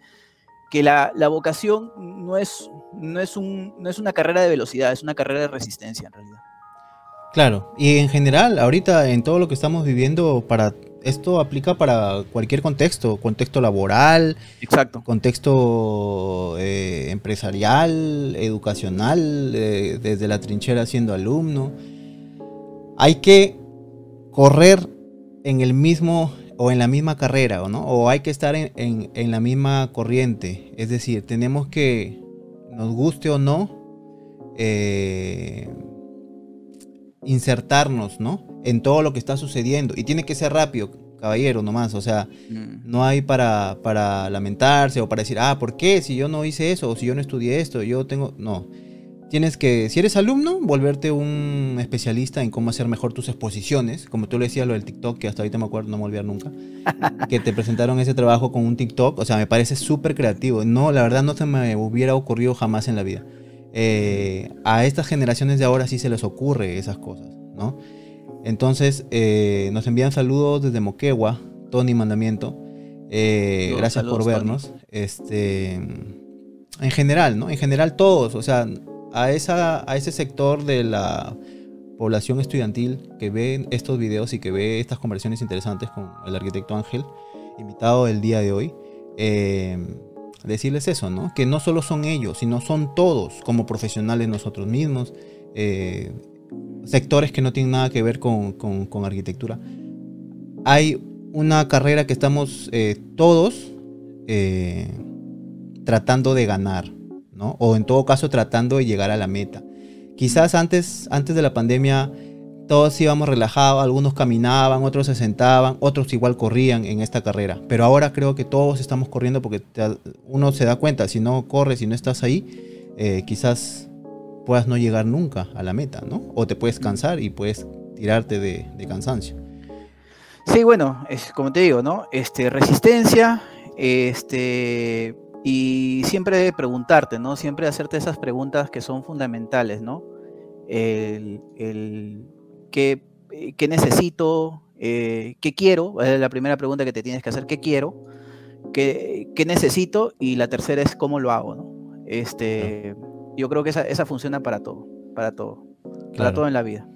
que la, vocación no es, no, es un, no es una carrera de velocidad, es una carrera de resistencia en realidad. Claro, y en general, ahorita en todo lo que estamos viviendo, para esto aplica para cualquier contexto, contexto laboral, Exacto. contexto eh, empresarial, educacional, eh, desde la trinchera siendo alumno. Hay que correr en el mismo o en la misma carrera, ¿o no? O hay que estar en, la misma corriente. Es decir, tenemos que, nos guste o no, eh, insertarnos, ¿no? En todo lo que está sucediendo. Y tiene que ser rápido, caballero, nomás. O sea, mm. no hay para, para lamentarse o para decir, ah, ¿por qué? Si yo no hice eso, o si yo no estudié esto, yo tengo... No. Tienes que, si eres alumno, volverte un especialista en cómo hacer mejor tus exposiciones. Como tú le decías lo del TikTok, que hasta ahorita me acuerdo, no me olvidar nunca. que te presentaron ese trabajo con un TikTok. O sea, me parece súper creativo. No, la verdad no se me hubiera ocurrido jamás en la vida. Eh, a estas generaciones de ahora sí se les ocurre esas cosas, ¿no? Entonces, eh, nos envían saludos desde Moquegua, Tony Mandamiento. Eh, gracias por vernos. Este, en general, ¿no? En general todos, o sea, a, esa, a ese sector de la población estudiantil que ve estos videos y que ve estas conversaciones interesantes con el arquitecto Ángel, invitado el día de hoy, eh, decirles eso, ¿no? Que no solo son ellos, sino son todos como profesionales nosotros mismos, eh, sectores que no tienen nada que ver con, con, arquitectura. Hay una carrera que estamos eh, todos tratando de ganar, o en todo caso tratando de llegar a la meta. Quizás antes, antes de la pandemia todos íbamos relajados, algunos caminaban, otros se sentaban, otros igual corrían en esta carrera. Pero ahora creo que todos estamos corriendo porque uno se da cuenta, si no corres, si no estás ahí, eh, quizás puedas no llegar nunca a la meta, ¿no? O te puedes cansar y puedes tirarte de, de cansancio. Sí, bueno, es como te digo, ¿no? Este, resistencia, este, y siempre preguntarte, ¿no? Siempre hacerte esas preguntas que son fundamentales, ¿no? El, el ¿qué, qué, necesito? Eh, ¿Qué quiero? Es la primera pregunta que te tienes que hacer, ¿qué quiero? ¿Qué, qué necesito? Y la tercera es cómo lo hago, ¿no? Este, yo creo que esa, esa funciona para todo, para todo, claro. para todo en la vida.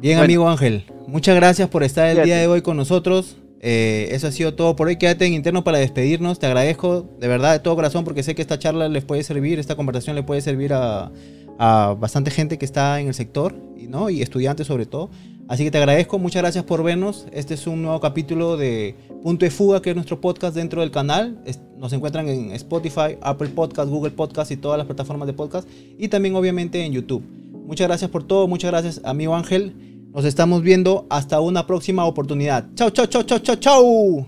Bien, bueno. amigo Ángel, muchas gracias por estar el día de hoy con nosotros. Eh, eso ha sido todo por hoy. Quédate en interno para despedirnos. Te agradezco de verdad de todo corazón porque sé que esta charla les puede servir, esta conversación le puede servir a, a bastante gente que está en el sector ¿no? y estudiantes sobre todo. Así que te agradezco, muchas gracias por vernos. Este es un nuevo capítulo de Punto de Fuga, que es nuestro podcast dentro del canal. Nos encuentran en Spotify, Apple Podcast, Google Podcast y todas las plataformas de podcast. Y también obviamente en YouTube. Muchas gracias por todo, muchas gracias amigo Ángel. Nos estamos viendo hasta una próxima oportunidad. Chau, chau, chau, chau, chau, chau.